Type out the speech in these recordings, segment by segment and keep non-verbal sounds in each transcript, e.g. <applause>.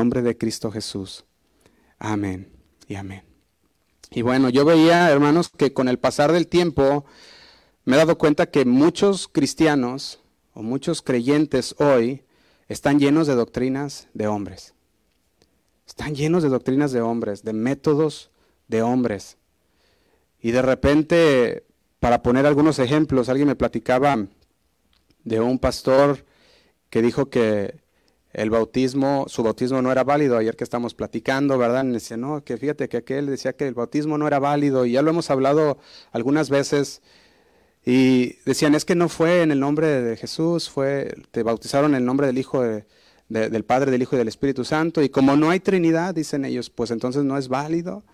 nombre de Cristo Jesús. Amén y amén. Y bueno, yo veía, hermanos, que con el pasar del tiempo me he dado cuenta que muchos cristianos o muchos creyentes hoy están llenos de doctrinas de hombres. Están llenos de doctrinas de hombres, de métodos de hombres. Y de repente, para poner algunos ejemplos, alguien me platicaba de un pastor que dijo que el bautismo, su bautismo no era válido, ayer que estamos platicando, ¿verdad? Y decía, no, que fíjate que aquel decía que el bautismo no era válido, y ya lo hemos hablado algunas veces, y decían, es que no fue en el nombre de Jesús, fue, te bautizaron en el nombre del Hijo del Padre, del Hijo y del Espíritu Santo, y como no hay Trinidad, dicen ellos, pues entonces no es válido.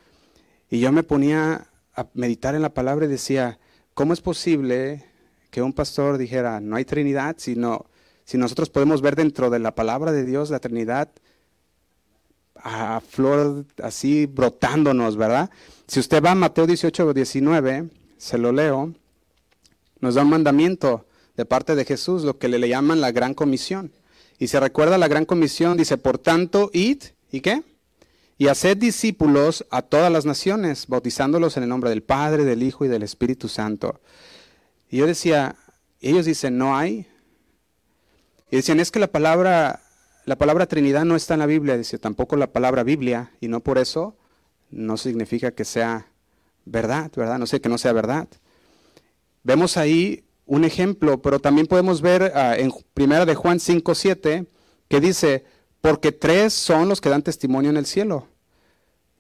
Y yo me ponía a meditar en la palabra y decía, ¿cómo es posible que un pastor dijera, no hay Trinidad, sino si nosotros podemos ver dentro de la palabra de Dios la Trinidad a flor así brotándonos, ¿verdad? Si usted va a Mateo 18 o 19, se lo leo, nos da un mandamiento de parte de Jesús, lo que le, llaman la gran comisión. Y se recuerda la gran comisión, dice, por tanto, id, ¿y qué? Y haced discípulos a todas las naciones, bautizándolos en el nombre del Padre, del Hijo y del Espíritu Santo. Y yo decía, ellos dicen, no hay, y decían, es que la palabra, la palabra Trinidad no está en la Biblia, dice, tampoco la palabra Biblia, y no por eso no significa que sea verdad, ¿verdad? No sé, que no sea verdad. Vemos ahí un ejemplo, pero también podemos ver ah, en primera de Juan 5, 7, que dice, porque tres son los que dan testimonio en el cielo.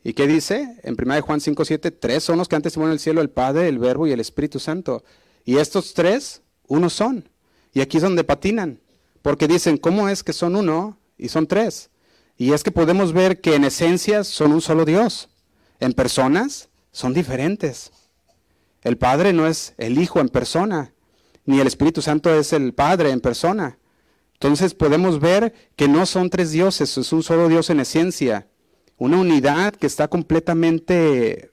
¿Y qué dice? En primera de Juan 5, 7, tres son los que dan testimonio en el cielo, el Padre, el Verbo y el Espíritu Santo. Y estos tres, uno son. Y aquí es donde patinan. Porque dicen, ¿cómo es que son uno y son tres? Y es que podemos ver que en esencia son un solo Dios. En personas son diferentes. El Padre no es el Hijo en persona, ni el Espíritu Santo es el Padre en persona. Entonces podemos ver que no son tres dioses, es un solo Dios en esencia. Una unidad que está completamente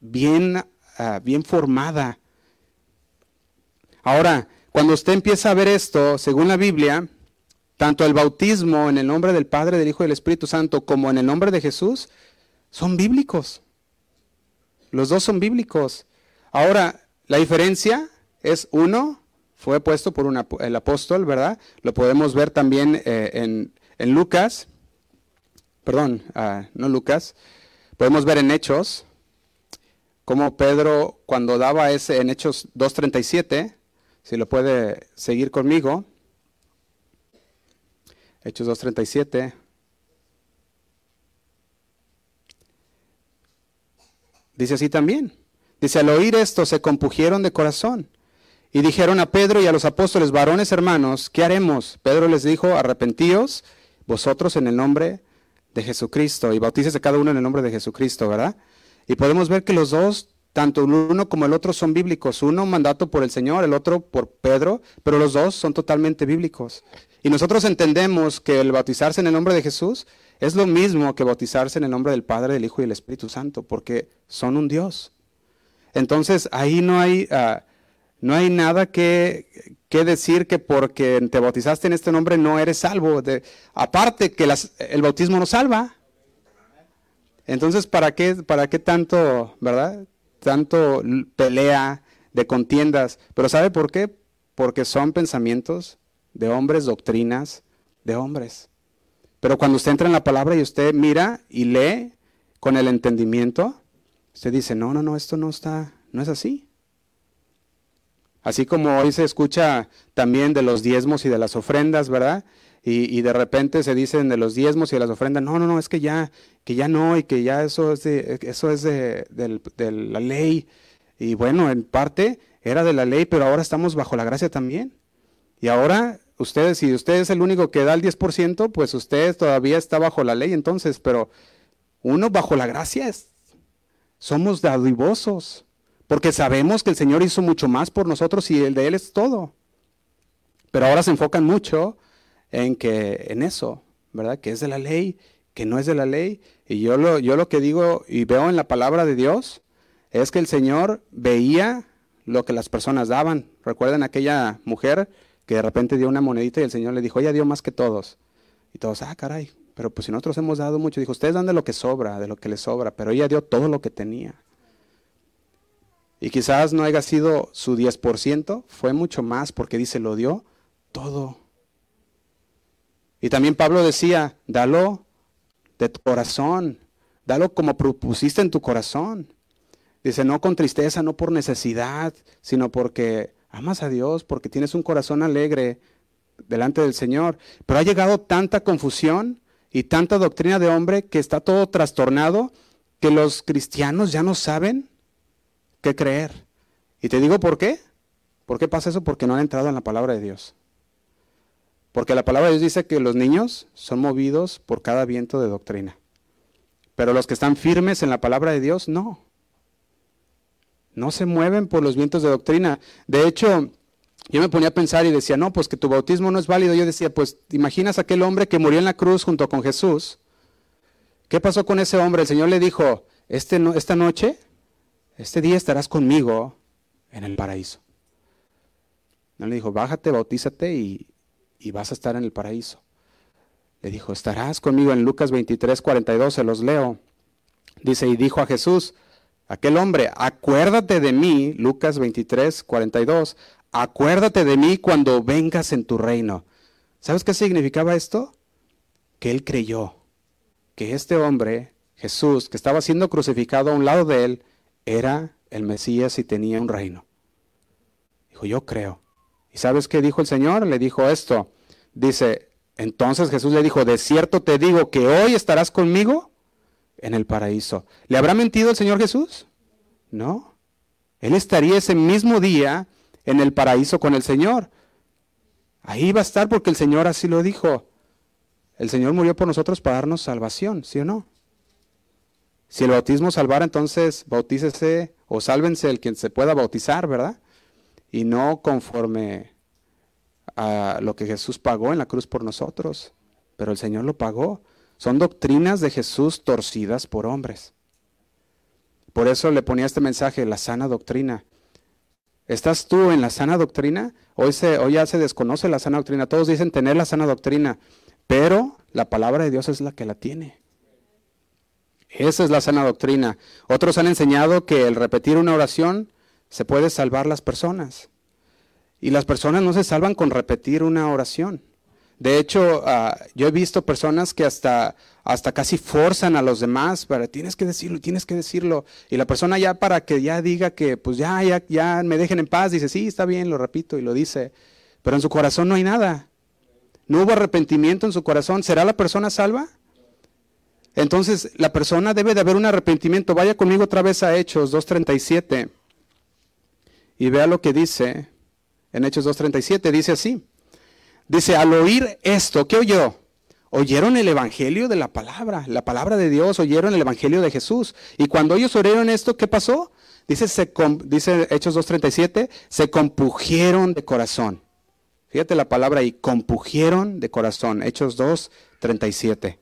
bien, ah, bien formada. Ahora, cuando usted empieza a ver esto, según la Biblia, tanto el bautismo en el nombre del Padre, del Hijo y del Espíritu Santo, como en el nombre de Jesús, son bíblicos. Los dos son bíblicos. Ahora, la diferencia es uno, fue puesto por el apóstol, ¿verdad? Lo podemos ver también eh, en, Lucas, perdón, ah, no Lucas, podemos ver en Hechos, como Pedro cuando daba ese, en Hechos 2.37, si lo puede seguir conmigo. Hechos 2.37. Dice así también. Dice, al oír esto se compugieron de corazón y dijeron a Pedro y a los apóstoles, varones hermanos, ¿qué haremos? Pedro les dijo, arrepentíos vosotros en el nombre de Jesucristo y bautícese cada uno en el nombre de Jesucristo, ¿verdad? Y podemos ver que los dos tanto el uno como el otro son bíblicos. Uno mandato por el Señor, el otro por Pedro, pero los dos son totalmente bíblicos. Y nosotros entendemos que el bautizarse en el nombre de Jesús es lo mismo que bautizarse en el nombre del Padre, del Hijo y del Espíritu Santo, porque son un Dios. Entonces ahí no hay, ah, no hay nada que, que, decir que porque te bautizaste en este nombre no eres salvo. Aparte que el bautismo no salva. Entonces, ¿para qué, ¿para qué tanto, verdad? Tanto pelea, de contiendas. Pero ¿sabe por qué? Porque son pensamientos de hombres, doctrinas de hombres. Pero cuando usted entra en la palabra y usted mira y lee con el entendimiento, usted dice, no, no, no, esto no está, no es así. Así como hoy se escucha también de los diezmos y de las ofrendas, ¿verdad? Y, de repente se dicen de los diezmos y de las ofrendas, no, no, no, es que ya, que ya no, y que ya eso es de, eso es de, la ley. Y bueno, en parte era de la ley, pero ahora estamos bajo la gracia también. Y ahora ustedes, si usted es el único que da el 10%, pues usted todavía está bajo la ley entonces, pero uno bajo la gracia es, somos dadivosos, porque sabemos que el Señor hizo mucho más por nosotros y el de Él es todo. Pero ahora se enfocan mucho en que en eso, ¿verdad? Que es de la ley, que no es de la ley. Y yo lo, yo lo que digo y veo en la palabra de Dios es que el Señor veía lo que las personas daban. Recuerden aquella mujer que de repente dio una monedita y el Señor le dijo, ella dio más que todos. Y todos, ah, caray, pero pues si nosotros hemos dado mucho, dijo, ustedes dan de lo que sobra, de lo que les sobra, pero ella dio todo lo que tenía. Y quizás no haya sido su 10%, fue mucho más porque dice, lo dio todo. Y también Pablo decía, dalo de tu corazón, dalo como propusiste en tu corazón. Dice, no con tristeza, no por necesidad, sino porque amas a Dios, porque tienes un corazón alegre delante del Señor. Pero ha llegado tanta confusión y tanta doctrina de hombre que está todo trastornado que los cristianos ya no saben qué creer. Y te digo por qué. ¿Por qué pasa eso? Porque no han entrado en la palabra de Dios. Porque la palabra de Dios dice que los niños son movidos por cada viento de doctrina. Pero los que están firmes en la palabra de Dios, no. No se mueven por los vientos de doctrina. De hecho, yo me ponía a pensar y decía, no, pues que tu bautismo no es válido. Yo decía, pues, ¿te imaginas aquel hombre que murió en la cruz junto con Jesús? ¿Qué pasó con ese hombre? El Señor le dijo, este esta noche este día estarás conmigo en el paraíso. No le dijo, bájate, bautízate y, y vas a estar en el paraíso. Le dijo, estarás conmigo en Lucas 23, 42, se los leo. Dice, y dijo a Jesús, aquel hombre, acuérdate de mí, Lucas 23, 42, acuérdate de mí cuando vengas en tu reino. ¿Sabes qué significaba esto? Que él creyó que este hombre, Jesús, que estaba siendo crucificado a un lado de él, era el Mesías y tenía un reino. Dijo, yo creo. ¿Y sabes qué dijo el Señor? Le dijo esto. Dice, entonces Jesús le dijo, de cierto te digo que hoy estarás conmigo en el paraíso. ¿Le habrá mentido el Señor Jesús? No. Él estaría ese mismo día en el paraíso con el Señor. Ahí va a estar porque el Señor así lo dijo. El Señor murió por nosotros para darnos salvación, ¿sí o no? Si el bautismo salvara, entonces bautícese o sálvense el quien se pueda bautizar, ¿verdad? Y no conforme a lo que Jesús pagó en la cruz por nosotros. Pero el Señor lo pagó. Son doctrinas de Jesús torcidas por hombres. Por eso le ponía este mensaje, la sana doctrina. ¿Estás tú en la sana doctrina? Hoy, se, hoy ya se desconoce la sana doctrina. Todos dicen tener la sana doctrina, pero la palabra de Dios es la que la tiene. Esa es la sana doctrina. Otros han enseñado que el repetir una oración se puede salvar las personas. Y las personas no se salvan con repetir una oración. De hecho, ah, yo he visto personas que hasta, hasta casi forzan a los demás para tienes que decirlo, tienes que decirlo. Y la persona ya para que ya diga que pues ya, ya, ya me dejen en paz, dice, sí, está bien, lo repito y lo dice. Pero en su corazón no hay nada. No hubo arrepentimiento en su corazón. ¿Será la persona salva? Entonces, la persona debe de haber un arrepentimiento. Vaya conmigo otra vez a Hechos 2.37 y vea lo que dice en Hechos 2.37. Dice así. Dice, al oír esto, ¿qué oyó? Oyeron el Evangelio de la palabra, la palabra de Dios, oyeron el Evangelio de Jesús. Y cuando ellos oyeron esto, ¿qué pasó? Dice, se, Hechos 2.37, se compugieron de corazón. Fíjate la palabra ahí, compugieron de corazón. Hechos 2.37.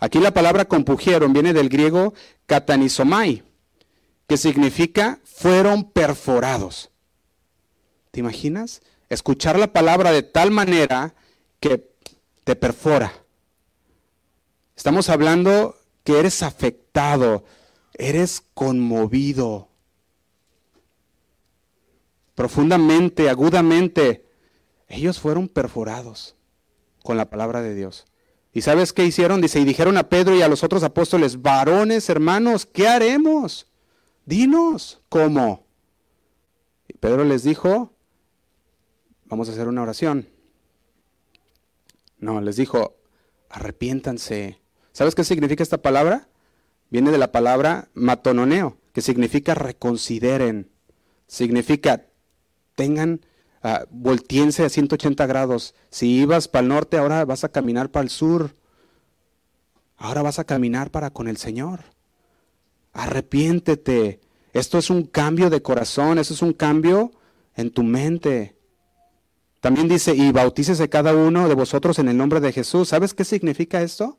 Aquí la palabra compugieron viene del griego katanizomai, que significa fueron perforados. ¿Te imaginas? Escuchar la palabra de tal manera que te perfora. Estamos hablando que eres afectado, eres conmovido profundamente, agudamente. Ellos fueron perforados con la palabra de Dios. ¿Y sabes qué hicieron? Dice, y dijeron a Pedro y a los otros apóstoles, varones, hermanos, ¿qué haremos? Dinos, ¿cómo? Y Pedro les dijo, vamos a hacer una oración. No, les dijo, arrepiéntanse. ¿Sabes qué significa esta palabra? Viene de la palabra matononeo, que significa reconsideren. Significa tengan uh, voltiense a 180 grados. Si ibas para el norte, ahora vas a caminar para el sur. Ahora vas a caminar para con el Señor. Arrepiéntete. Esto es un cambio de corazón, eso es un cambio en tu mente. También dice, y bautícese cada uno de vosotros en el nombre de Jesús. ¿Sabes qué significa esto?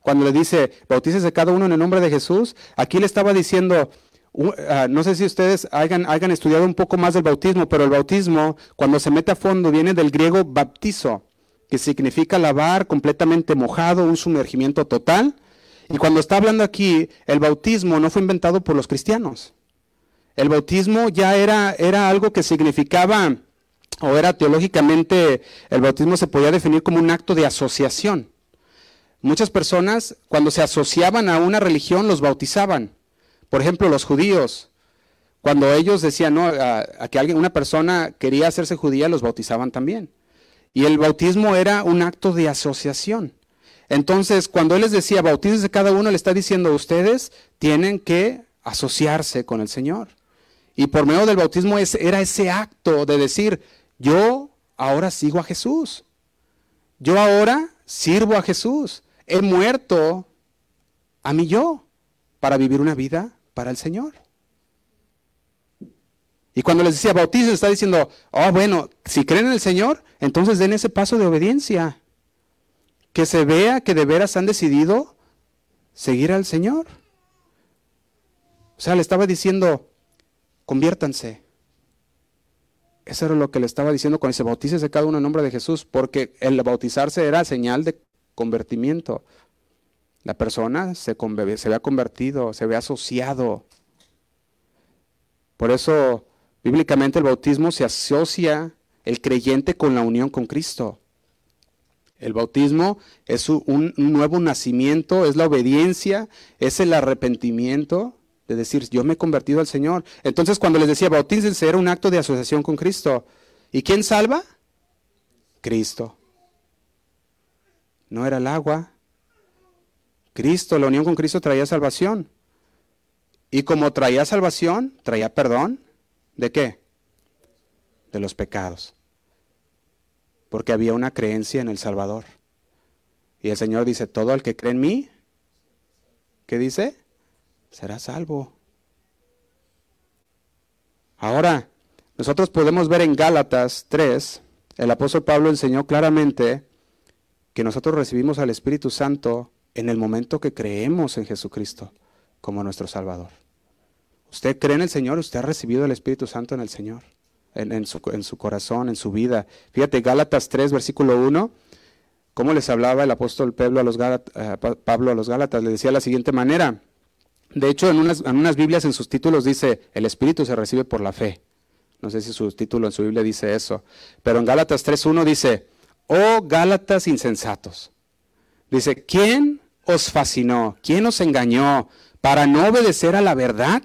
Cuando le dice, bautícese cada uno en el nombre de Jesús, aquí le estaba diciendo, Ah, no sé si ustedes hayan, hayan, estudiado un poco más del bautismo, pero el bautismo, cuando se mete a fondo, viene del griego baptizo, que significa lavar completamente mojado, un sumergimiento total. Y cuando está hablando aquí, el bautismo no fue inventado por los cristianos. El bautismo ya era, era algo que significaba, o era teológicamente, el bautismo se podía definir como un acto de asociación. Muchas personas, cuando se asociaban a una religión, los bautizaban. Por ejemplo, los judíos, cuando ellos decían no, a, que alguien, una persona quería hacerse judía, los bautizaban también. Y el bautismo era un acto de asociación. Entonces, cuando él les decía, bautícese cada uno, le está diciendo, ustedes tienen que asociarse con el Señor. Y por medio del bautismo era ese acto de decir, yo ahora sigo a Jesús. Yo ahora sirvo a Jesús. He muerto a mí yo para vivir una vida para el Señor. Y cuando les decía bautizo, está diciendo, oh, bueno, si creen en el Señor, entonces den ese paso de obediencia. Que se vea que de veras han decidido seguir al Señor. O sea, le estaba diciendo, conviértanse. Eso era lo que le estaba diciendo cuando se bautícese cada uno en nombre de Jesús, porque el bautizarse era señal de convertimiento. La persona se, se ve convertido, se ve asociado. Por eso, bíblicamente el bautismo se asocia el creyente con la unión con Cristo. El bautismo es un nuevo nacimiento, es la obediencia, es el arrepentimiento de decir, yo me he convertido al Señor. Entonces cuando les decía, bautícense, era un acto de asociación con Cristo. ¿Y quién salva? Cristo. No era el agua. Cristo, la unión con Cristo traía salvación. Y como traía salvación, traía perdón. ¿De qué? De los pecados. Porque había una creencia en el Salvador. Y el Señor dice, todo el que cree en mí, ¿qué dice? será salvo. Ahora, nosotros podemos ver en Gálatas 3, el apóstol Pablo enseñó claramente que nosotros recibimos al Espíritu Santo en el momento que creemos en Jesucristo como nuestro Salvador. Usted cree en el Señor, usted ha recibido el Espíritu Santo en el Señor, en, su, corazón, en su vida. Fíjate, Gálatas 3, versículo 1, ¿cómo les hablaba el apóstol Pablo a los, eh, Pablo a los Gálatas? Le decía de la siguiente manera, de hecho, en unas, en unas Biblias en sus títulos dice, el Espíritu se recibe por la fe. No sé si su título en su Biblia dice eso. Pero en Gálatas 3.1 dice, oh Gálatas insensatos. Dice, ¿quién os fascinó? ¿Quién os engañó para no obedecer a la verdad?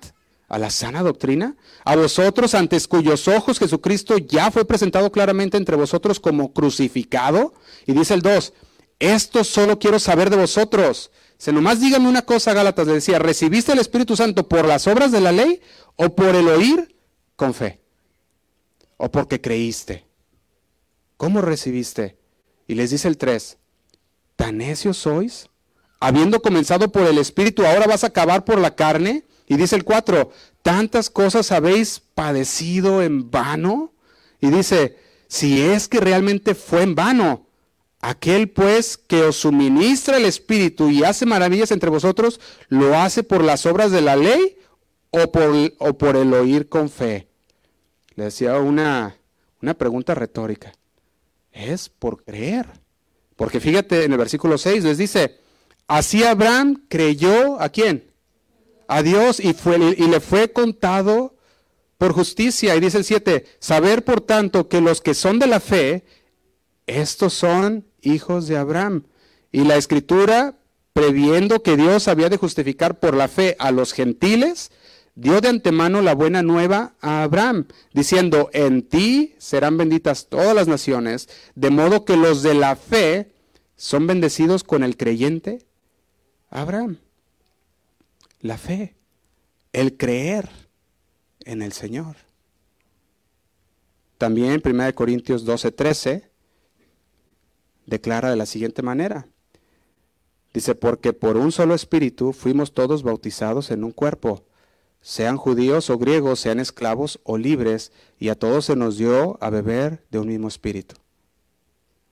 A la sana doctrina, a vosotros antes cuyos ojos Jesucristo ya fue presentado claramente entre vosotros como crucificado. Y dice el 2, esto solo quiero saber de vosotros, se nomás dígame una cosa, Gálatas le decía, ¿recibiste el Espíritu Santo por las obras de la ley o por el oír con fe? ¿O porque creíste? ¿Cómo recibiste? Y les dice el 3, ¿tan necios sois? Habiendo comenzado por el Espíritu, ahora vas a acabar por la carne. Y dice el 4, ¿tantas cosas habéis padecido en vano? Y dice, si es que realmente fue en vano, Aquel pues que os suministra el Espíritu y hace maravillas entre vosotros, ¿lo hace por las obras de la ley o por, o por el oír con fe? Le decía una, una pregunta retórica. Es por creer. Porque fíjate en el versículo 6 les dice, así Abraham creyó a quién? A Dios y, fue, y le fue contado por justicia. Y dice el 7, saber por tanto que los que son de la fe, estos son hijos de Abraham. Y la escritura, previendo que Dios había de justificar por la fe a los gentiles, dio de antemano la buena nueva a Abraham, diciendo, en ti serán benditas todas las naciones, de modo que los de la fe son bendecidos con el creyente Abraham. La fe, el creer en el Señor. También 1 Corintios 12, 13 declara de la siguiente manera. Dice, porque por un solo espíritu fuimos todos bautizados en un cuerpo, sean judíos o griegos, sean esclavos o libres, y a todos se nos dio a beber de un mismo espíritu.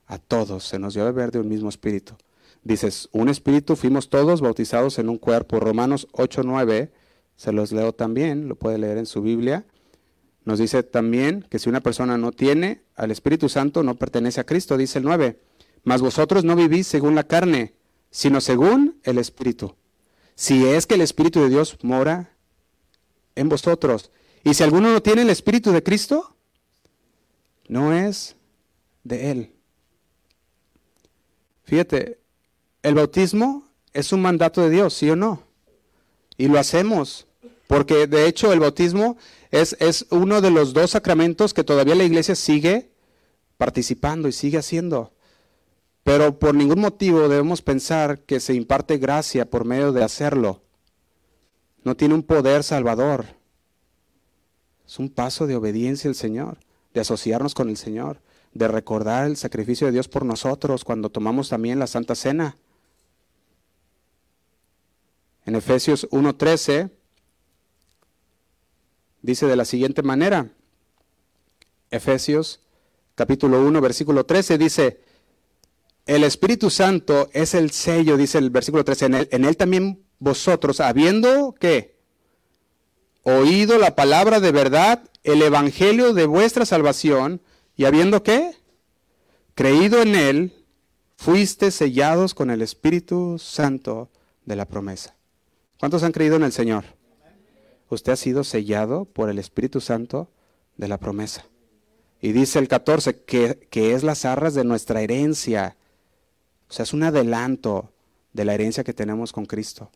A todos se nos dio a beber de un mismo espíritu. Dices, un espíritu fuimos todos bautizados en un cuerpo. Romanos 8, 9, se los leo también, lo puede leer en su Biblia. Nos dice también que si una persona no tiene al Espíritu Santo, no pertenece a Cristo, dice el 9. Mas vosotros no vivís según la carne, sino según el Espíritu. Si es que el Espíritu de Dios mora en vosotros. Y si alguno no tiene el Espíritu de Cristo, no es de Él. Fíjate, el bautismo es un mandato de Dios, ¿sí o no? Y lo hacemos, porque de hecho el bautismo es, es uno de los dos sacramentos que todavía la iglesia sigue participando y sigue haciendo. Pero por ningún motivo debemos pensar que se imparte gracia por medio de hacerlo. No tiene un poder salvador. Es un paso de obediencia al Señor, de asociarnos con el Señor, de recordar el sacrificio de Dios por nosotros cuando tomamos también la Santa Cena. En Efesios 1.13 dice de la siguiente manera, Efesios capítulo 1, versículo 13 dice, el Espíritu Santo es el sello, dice el versículo 13, en él, en él también vosotros, habiendo que oído la palabra de verdad, el evangelio de vuestra salvación, y habiendo que creído en él, fuiste sellados con el Espíritu Santo de la promesa. ¿Cuántos han creído en el Señor? Usted ha sido sellado por el Espíritu Santo de la promesa. Y dice el 14 que, que es las arras de nuestra herencia o sea, es un adelanto de la herencia que tenemos con Cristo.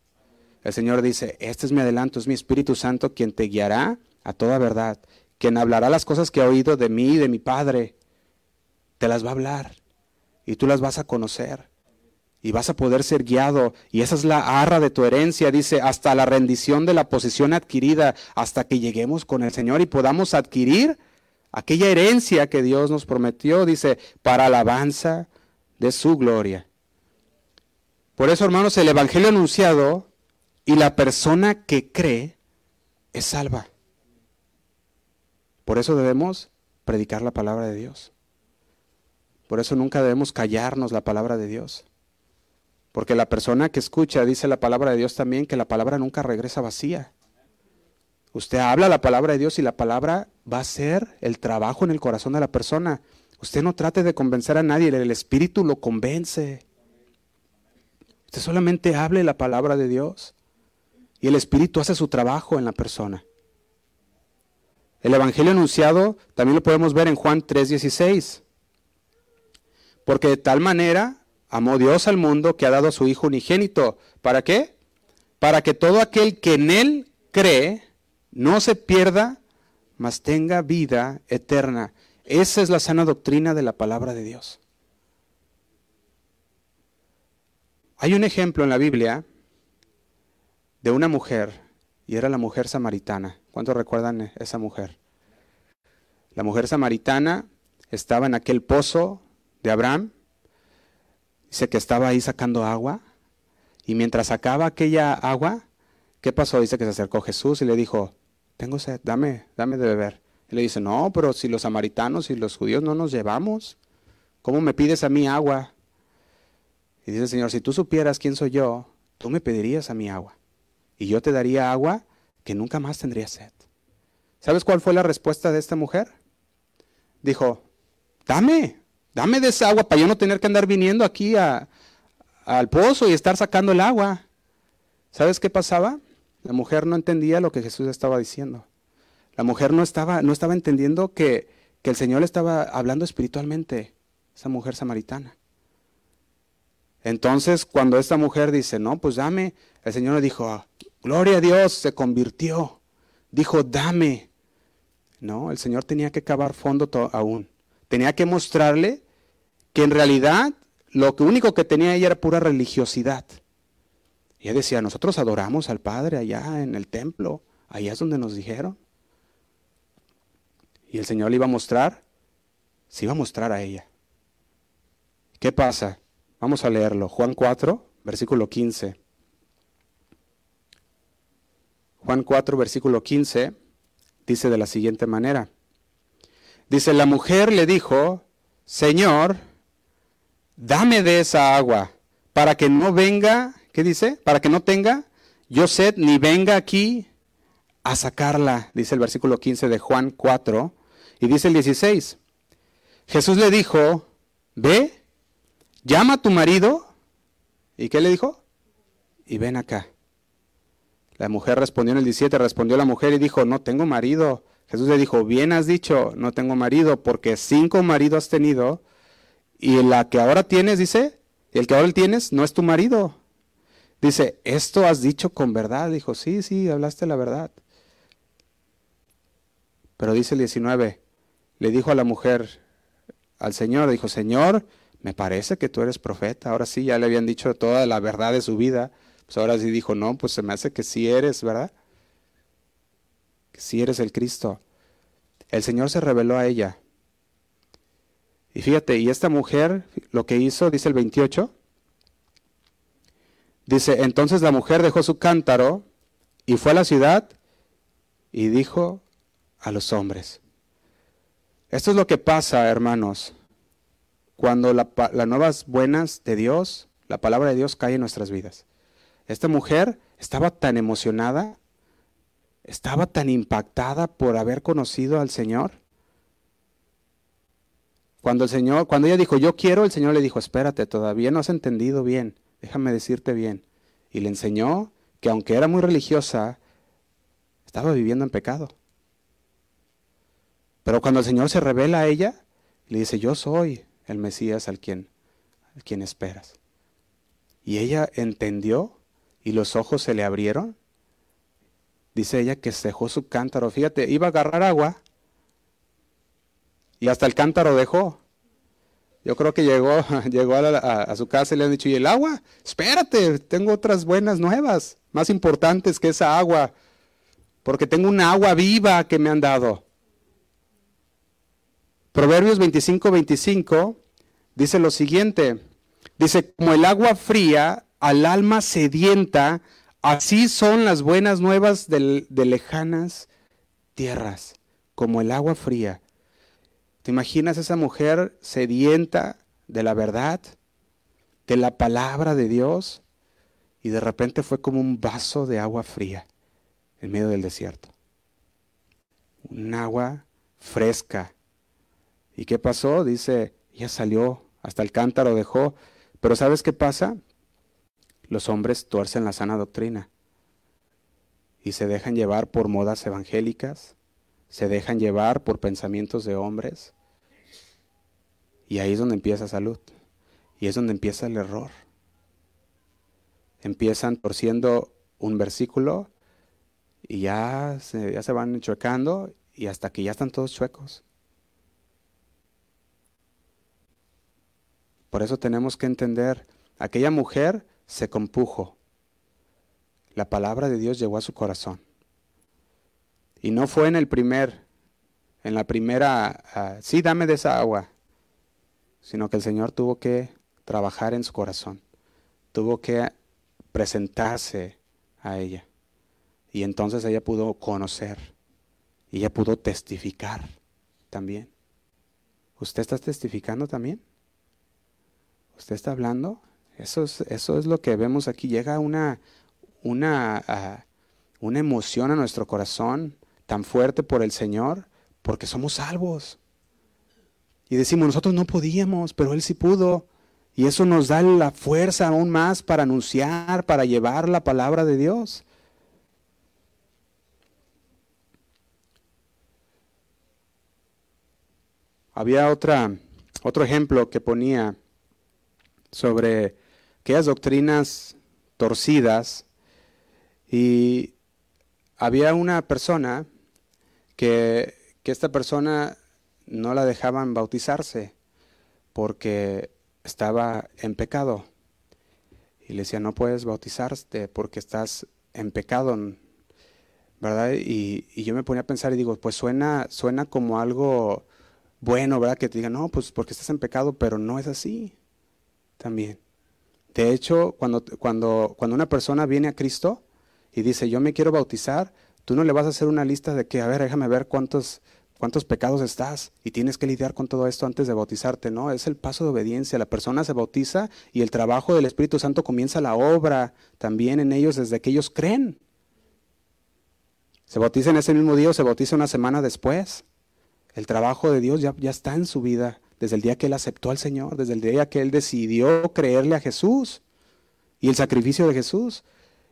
El Señor dice, este es mi adelanto, es mi Espíritu Santo quien te guiará a toda verdad, quien hablará las cosas que ha oído de mí y de mi Padre. Te las va a hablar y tú las vas a conocer y vas a poder ser guiado. Y esa es la arra de tu herencia, dice, hasta la rendición de la posición adquirida, hasta que lleguemos con el Señor y podamos adquirir aquella herencia que Dios nos prometió, dice, para alabanza de su gloria. Por eso, hermanos, el Evangelio anunciado y la persona que cree es salva. Por eso debemos predicar la palabra de Dios. Por eso nunca debemos callarnos la palabra de Dios. Porque la persona que escucha, dice la palabra de Dios también, que la palabra nunca regresa vacía. Usted habla la palabra de Dios y la palabra va a ser el trabajo en el corazón de la persona. Usted no trate de convencer a nadie, el Espíritu lo convence. Usted solamente hable la palabra de Dios y el Espíritu hace su trabajo en la persona. El Evangelio anunciado también lo podemos ver en Juan 3:16. Porque de tal manera amó Dios al mundo que ha dado a su Hijo unigénito. ¿Para qué? Para que todo aquel que en Él cree no se pierda, mas tenga vida eterna. Esa es la sana doctrina de la palabra de Dios. Hay un ejemplo en la Biblia de una mujer, y era la mujer samaritana. ¿Cuántos recuerdan esa mujer? La mujer samaritana estaba en aquel pozo de Abraham, dice que estaba ahí sacando agua, y mientras sacaba aquella agua, ¿qué pasó? Dice que se acercó Jesús y le dijo, tengo sed, dame, dame de beber. Y le dice, no, pero si los samaritanos y los judíos no nos llevamos, ¿cómo me pides a mí agua? Y dice Señor, si tú supieras quién soy yo, tú me pedirías a mí agua. Y yo te daría agua que nunca más tendría sed. ¿Sabes cuál fue la respuesta de esta mujer? Dijo, dame, dame de esa agua para yo no tener que andar viniendo aquí al pozo y estar sacando el agua. ¿Sabes qué pasaba? La mujer no entendía lo que Jesús estaba diciendo. La mujer no estaba, no estaba entendiendo que, que el Señor estaba hablando espiritualmente, esa mujer samaritana. Entonces, cuando esta mujer dice, no, pues dame, el Señor le dijo, gloria a Dios, se convirtió. Dijo, dame. No, el Señor tenía que cavar fondo aún. Tenía que mostrarle que en realidad lo único que tenía ella era pura religiosidad. Ella decía, nosotros adoramos al Padre allá en el templo, allá es donde nos dijeron. Y el Señor le iba a mostrar, se iba a mostrar a ella. ¿Qué pasa? Vamos a leerlo. Juan 4, versículo 15. Juan 4, versículo 15, dice de la siguiente manera. Dice, la mujer le dijo, Señor, dame de esa agua, para que no venga, ¿qué dice? Para que no tenga yo sed ni venga aquí a sacarla, dice el versículo 15 de Juan 4, y dice el 16, Jesús le dijo, ve, llama a tu marido. ¿Y qué le dijo? Y ven acá. La mujer respondió en el 17, respondió la mujer y dijo, no tengo marido. Jesús le dijo, bien has dicho, no tengo marido, porque cinco maridos has tenido, y la que ahora tienes, dice, el que ahora tienes no es tu marido. Dice, esto has dicho con verdad. Dijo, sí, sí, hablaste la verdad. Pero dice el 19, le dijo a la mujer, al Señor, dijo, Señor, me parece que tú eres profeta. Ahora sí, ya le habían dicho toda la verdad de su vida. Pues ahora sí dijo, no, pues se me hace que sí eres, ¿verdad? Que sí eres el Cristo. El Señor se reveló a ella. Y fíjate, y esta mujer lo que hizo, dice el 28, dice, entonces la mujer dejó su cántaro y fue a la ciudad y dijo a los hombres. Esto es lo que pasa, hermanos, cuando las nuevas buenas de Dios, la palabra de Dios cae en nuestras vidas. Esta mujer estaba tan emocionada, estaba tan impactada por haber conocido al Señor. Cuando el Señor, cuando ella dijo, yo quiero, el Señor le dijo, espérate, todavía no has entendido bien, déjame decirte bien. Y le enseñó que aunque era muy religiosa, estaba viviendo en pecado. Pero cuando el Señor se revela a ella, le dice, yo soy el Mesías al quien, al quien esperas. Y ella entendió y los ojos se le abrieron. Dice ella que dejó su cántaro. Fíjate, iba a agarrar agua y hasta el cántaro dejó. Yo creo que llegó, <laughs> llegó a, su casa y le han dicho, ¿y el agua? Espérate, tengo otras buenas nuevas, más importantes que esa agua, porque tengo una agua viva que me han dado. Proverbios 25, 25 dice lo siguiente. Dice, como el agua fría al alma sedienta, así son las buenas nuevas de lejanas tierras, como el agua fría. ¿Te imaginas esa mujer sedienta de la verdad, de la palabra de Dios? Y de repente fue como un vaso de agua fría en medio del desierto. Un agua fresca, ¿Y qué pasó? Dice, ya salió, hasta el cántaro dejó. Pero ¿sabes qué pasa? Los hombres tuercen la sana doctrina y se dejan llevar por modas evangélicas, se dejan llevar por pensamientos de hombres. Y ahí es donde empieza salud. Y es donde empieza el error. Empiezan torciendo un versículo y ya se, ya se van chuecando y hasta que ya están todos chuecos. Por eso tenemos que entender, aquella mujer se compujo. La palabra de Dios llegó a su corazón. Y no fue en el primer, en la primera, uh, sí, dame de esa agua, sino que el Señor tuvo que trabajar en su corazón, tuvo que presentarse a ella. Y entonces ella pudo conocer, y ella pudo testificar también. ¿Usted está testificando también? ¿Usted está hablando? Eso es, eso es lo que vemos aquí. Llega una, una, ah, una emoción a nuestro corazón tan fuerte por el Señor, porque somos salvos. Y decimos, nosotros no podíamos, pero Él sí pudo. Y eso nos da la fuerza aún más para anunciar, para llevar la palabra de Dios. Había otra, otro ejemplo que ponía sobre aquellas doctrinas torcidas y había una persona que, que esta persona no la dejaban bautizarse porque estaba en pecado. Y le decía, no puedes bautizarte porque estás en pecado, ¿verdad? Y, y, yo me ponía a pensar y digo, pues suena, suena como algo bueno, ¿verdad? Que te digan, no, pues porque estás en pecado, pero no es así también. De hecho, cuando, cuando, cuando una persona viene a Cristo y dice, yo me quiero bautizar, tú no le vas a hacer una lista de que, a ver, déjame ver cuántos, cuántos pecados estás y tienes que lidiar con todo esto antes de bautizarte. No, es el paso de obediencia. La persona se bautiza y el trabajo del Espíritu Santo comienza la obra también en ellos desde que ellos creen. Se bautiza en ese mismo día o se bautiza una semana después. El trabajo de Dios ya, ya está en su vida desde el día que él aceptó al Señor, desde el día que él decidió creerle a Jesús y el sacrificio de Jesús.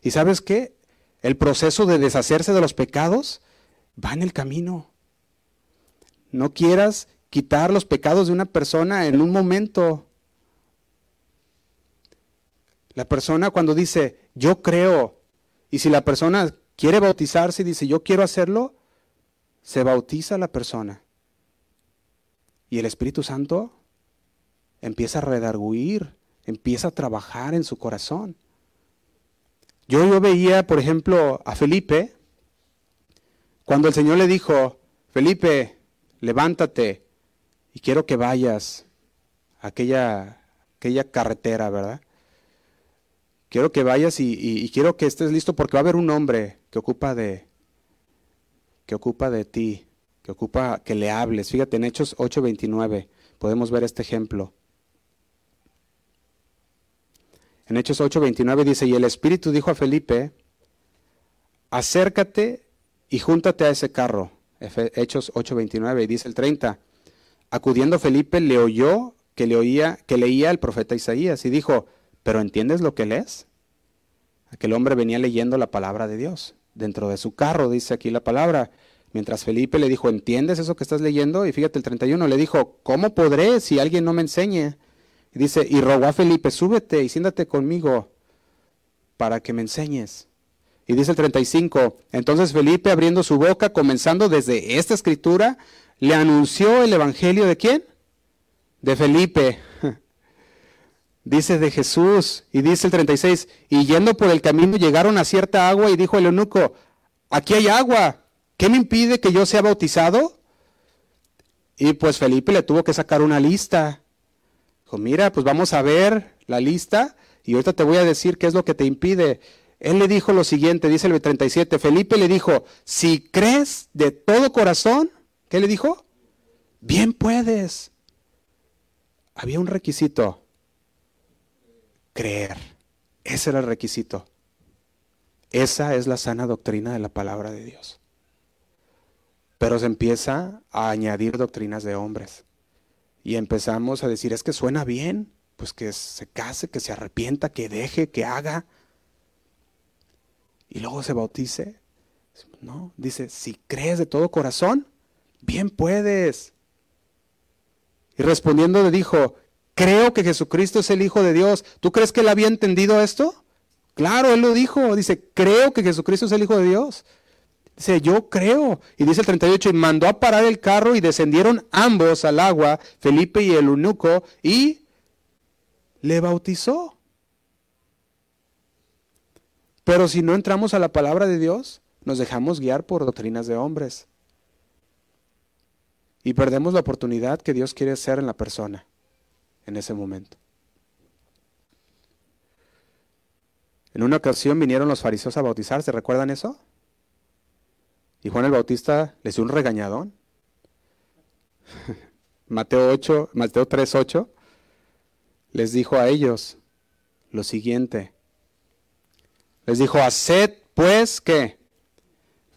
¿Y sabes qué? El proceso de deshacerse de los pecados va en el camino. No quieras quitar los pecados de una persona en un momento. La persona cuando dice, yo creo, y si la persona quiere bautizarse y dice, yo quiero hacerlo, se bautiza la persona. Y el Espíritu Santo empieza a redarguir, empieza a trabajar en su corazón. Yo, yo veía, por ejemplo, a Felipe, cuando el Señor le dijo, Felipe, levántate y quiero que vayas a aquella, aquella carretera, ¿verdad? Quiero que vayas y, quiero que estés listo porque va a haber un hombre que ocupa de, que ocupa de ti, que ocupa que le hables. Fíjate, en Hechos 8:29 podemos ver este ejemplo. En Hechos 8:29 dice, y el Espíritu dijo a Felipe, acércate y júntate a ese carro. Hechos 8:29 y dice el 30. Acudiendo Felipe le oyó que le oía que leía el profeta Isaías y dijo, "¿Pero entiendes lo que lees?" Aquel hombre venía leyendo la palabra de Dios dentro de su carro, dice aquí la palabra. Mientras Felipe le dijo, "¿Entiendes eso que estás leyendo?" Y fíjate el 31 le dijo, "¿Cómo podré si alguien no me enseñe?" Y dice, "Y rogó a Felipe, "Súbete y siéntate conmigo para que me enseñes." Y dice el 35, entonces Felipe abriendo su boca, comenzando desde esta escritura, le anunció el Evangelio de quién? De Felipe. <laughs> Dice de Jesús. Y dice el 36, y yendo por el camino llegaron a cierta agua y dijo el eunuco, aquí hay agua, ¿qué me impide que yo sea bautizado? Y pues Felipe le tuvo que sacar una lista. Dijo, mira, pues vamos a ver la lista y ahorita te voy a decir qué es lo que te impide. Él le dijo lo siguiente, dice el 37, Felipe le dijo, si crees de todo corazón, ¿qué le dijo? Bien puedes. Había un requisito, creer. Ese era el requisito. Esa es la sana doctrina de la palabra de Dios. Pero se empieza a añadir doctrinas de hombres. Y empezamos a decir, es que suena bien, pues que se case, que se arrepienta, que deje, que haga y luego se bautice. No, dice, si crees de todo corazón, bien puedes. Y respondiendo le dijo, creo que Jesucristo es el Hijo de Dios. ¿Tú crees que él había entendido esto? Claro, él lo dijo. Dice, creo que Jesucristo es el Hijo de Dios. Dice, yo creo. Y dice el 38, y mandó a parar el carro y descendieron ambos al agua, Felipe y el eunuco, y le bautizó. Pero si no entramos a la palabra de Dios, nos dejamos guiar por doctrinas de hombres. Y perdemos la oportunidad que Dios quiere hacer en la persona en ese momento. En una ocasión vinieron los fariseos a bautizarse, ¿recuerdan eso? Y Juan el Bautista les dio un regañadón. <laughs> Mateo 8, Mateo 3, 8, les dijo a ellos lo siguiente. Les dijo, haced pues que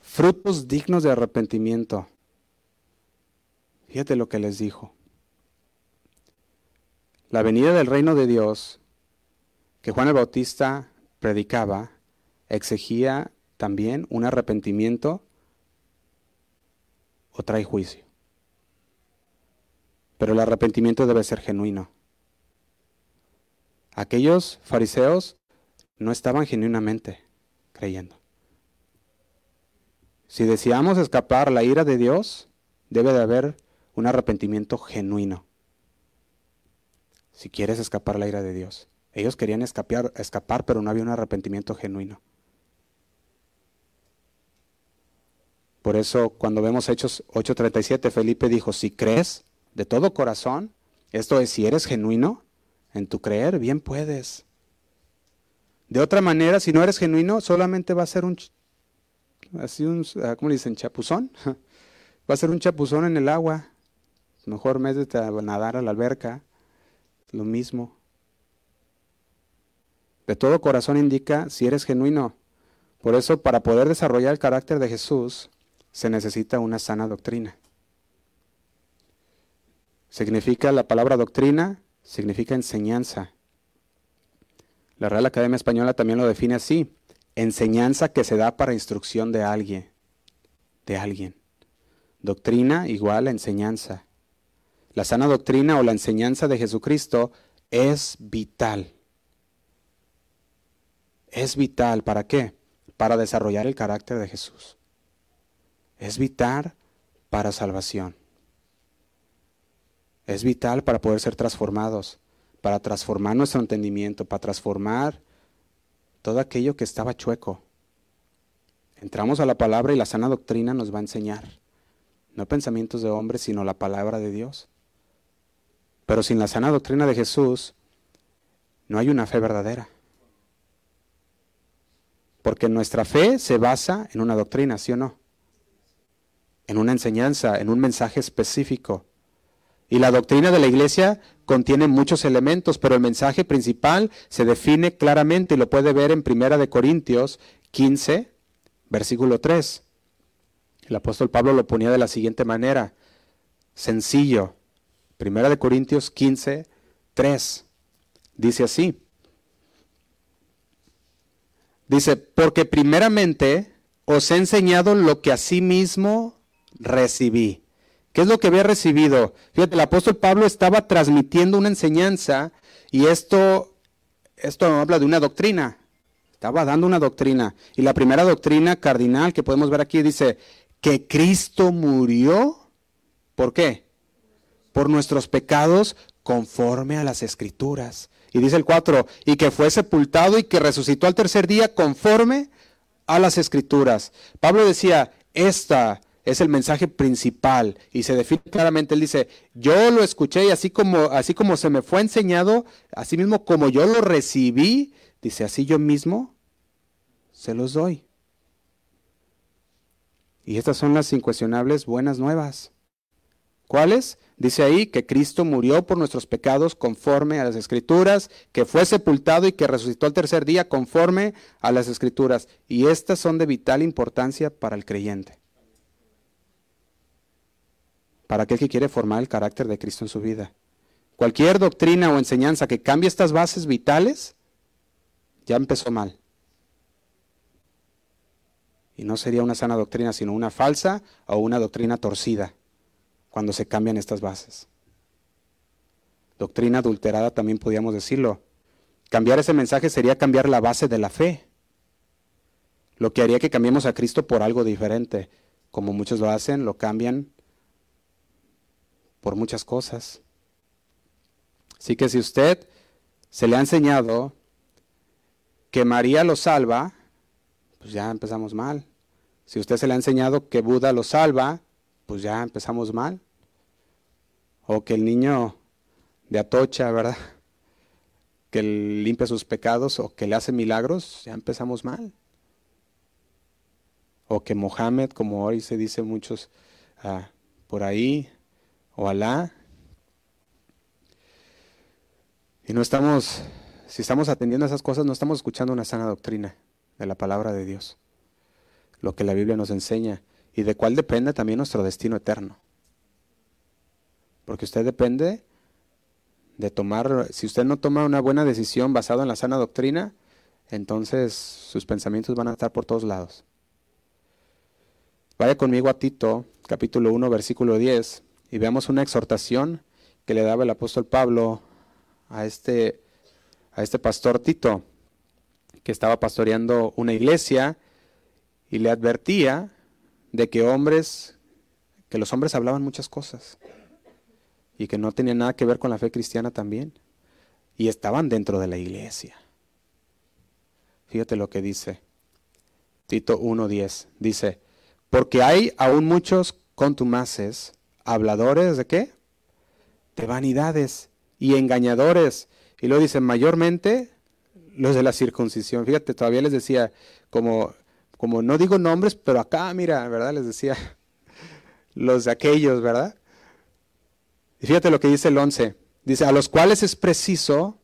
frutos dignos de arrepentimiento. Fíjate lo que les dijo. La venida del reino de Dios que Juan el Bautista predicaba exigía también un arrepentimiento o trae juicio. Pero el arrepentimiento debe ser genuino. Aquellos fariseos no estaban genuinamente creyendo. Si deseamos escapar la ira de Dios, debe de haber un arrepentimiento genuino. Si quieres escapar la ira de Dios. Ellos querían escapar, escapar pero no había un arrepentimiento genuino. Por eso cuando vemos Hechos 8:37, Felipe dijo, si crees de todo corazón, esto es, si eres genuino en tu creer, bien puedes. De otra manera, si no eres genuino, solamente va a ser un, así un, ah, ¿cómo dicen? Chapuzón. <laughs> Va a ser un chapuzón en el agua. Mejor métete a nadar a la alberca. Lo mismo. De todo corazón indica si eres genuino. Por eso, para poder desarrollar el carácter de Jesús, se necesita una sana doctrina. significa la palabra doctrina, significa enseñanza. La Real Academia Española también lo define así, enseñanza que se da para instrucción de alguien, de alguien. Doctrina igual a enseñanza. La sana doctrina o la enseñanza de Jesucristo es vital. Es vital, ¿para qué? Para desarrollar el carácter de Jesús. Es vital para salvación. Es vital para poder ser transformados, para transformar nuestro entendimiento, para transformar todo aquello que estaba chueco. Entramos a la palabra y la sana doctrina nos va a enseñar. No pensamientos de hombres, sino la palabra de Dios. Pero sin la sana doctrina de Jesús, no hay una fe verdadera. Porque nuestra fe se basa en una doctrina, ¿sí o no? En una enseñanza, en un mensaje específico. Y la doctrina de la iglesia contiene muchos elementos, pero el mensaje principal se define claramente y lo puede ver en Primera de Corintios 15, versículo 3. El apóstol Pablo lo ponía de la siguiente manera, sencillo. Primera de Corintios 15, 3. Dice así. Dice, porque primeramente os he enseñado lo que mismo recibí. ¿Qué es lo que había recibido? Fíjate, el apóstol Pablo estaba transmitiendo una enseñanza y esto, esto habla de una doctrina. Estaba dando una doctrina. Y la primera doctrina cardinal que podemos ver aquí dice que Cristo murió. ¿Por qué? Por nuestros pecados conforme a las escrituras. Y dice el 4, y que fue sepultado y que resucitó al tercer día conforme a las escrituras. Pablo decía, esta es el mensaje principal y se define claramente. Él dice, yo lo escuché y así como, así como se me fue enseñado, así mismo como yo lo recibí, dice, así yo mismo se los doy. Y estas son las incuestionables buenas nuevas. ¿Cuáles? Dice ahí que Cristo murió por nuestros pecados conforme a las escrituras, que fue sepultado y que resucitó al tercer día conforme a las escrituras. Y estas son de vital importancia para el creyente. Para aquel que quiere formar el carácter de Cristo en su vida. Cualquier doctrina o enseñanza que cambie estas bases vitales, ya empezó mal. Y no sería una sana doctrina, sino una falsa o una doctrina torcida cuando se cambian estas bases. Doctrina adulterada también podríamos decirlo. Cambiar ese mensaje sería cambiar la base de la fe. Lo que haría que cambiemos a Cristo por algo diferente. Como muchos lo hacen, lo cambian por muchas cosas. Así que si usted se le ha enseñado que María lo salva, pues ya empezamos mal. Si usted se le ha enseñado que Buda lo salva, pues ya empezamos mal o que el niño de Atocha, ¿verdad? <laughs> Que limpia sus pecados o que le hace milagros, ya empezamos mal. O que Mohammed, como hoy se dice muchos ah, por ahí, o Alá. Y no estamos, si estamos atendiendo a esas cosas, no estamos escuchando una sana doctrina de la palabra de Dios, lo que la Biblia nos enseña y de cuál depende también nuestro destino eterno. Porque usted depende de tomar, si usted no toma una buena decisión basada en la sana doctrina, entonces sus pensamientos van a estar por todos lados. Vaya conmigo a Tito, capítulo 1, versículo 10, y veamos una exhortación que le daba el apóstol Pablo a este, a este pastor Tito, que estaba pastoreando una iglesia y le advertía de que hombres, que los hombres hablaban muchas cosas y que no tenía nada que ver con la fe cristiana también. Y estaban dentro de la iglesia. Fíjate lo que dice Tito 1.10. Dice, porque hay aún muchos contumaces, habladores de qué? De vanidades y engañadores. Y luego dice, mayormente los de la circuncisión. Fíjate, todavía les decía, como, como no digo nombres, pero acá, mira, ¿verdad? Les decía, <laughs> los de aquellos, ¿verdad? Y fíjate lo que dice el 11. Dice, a los cuales es preciso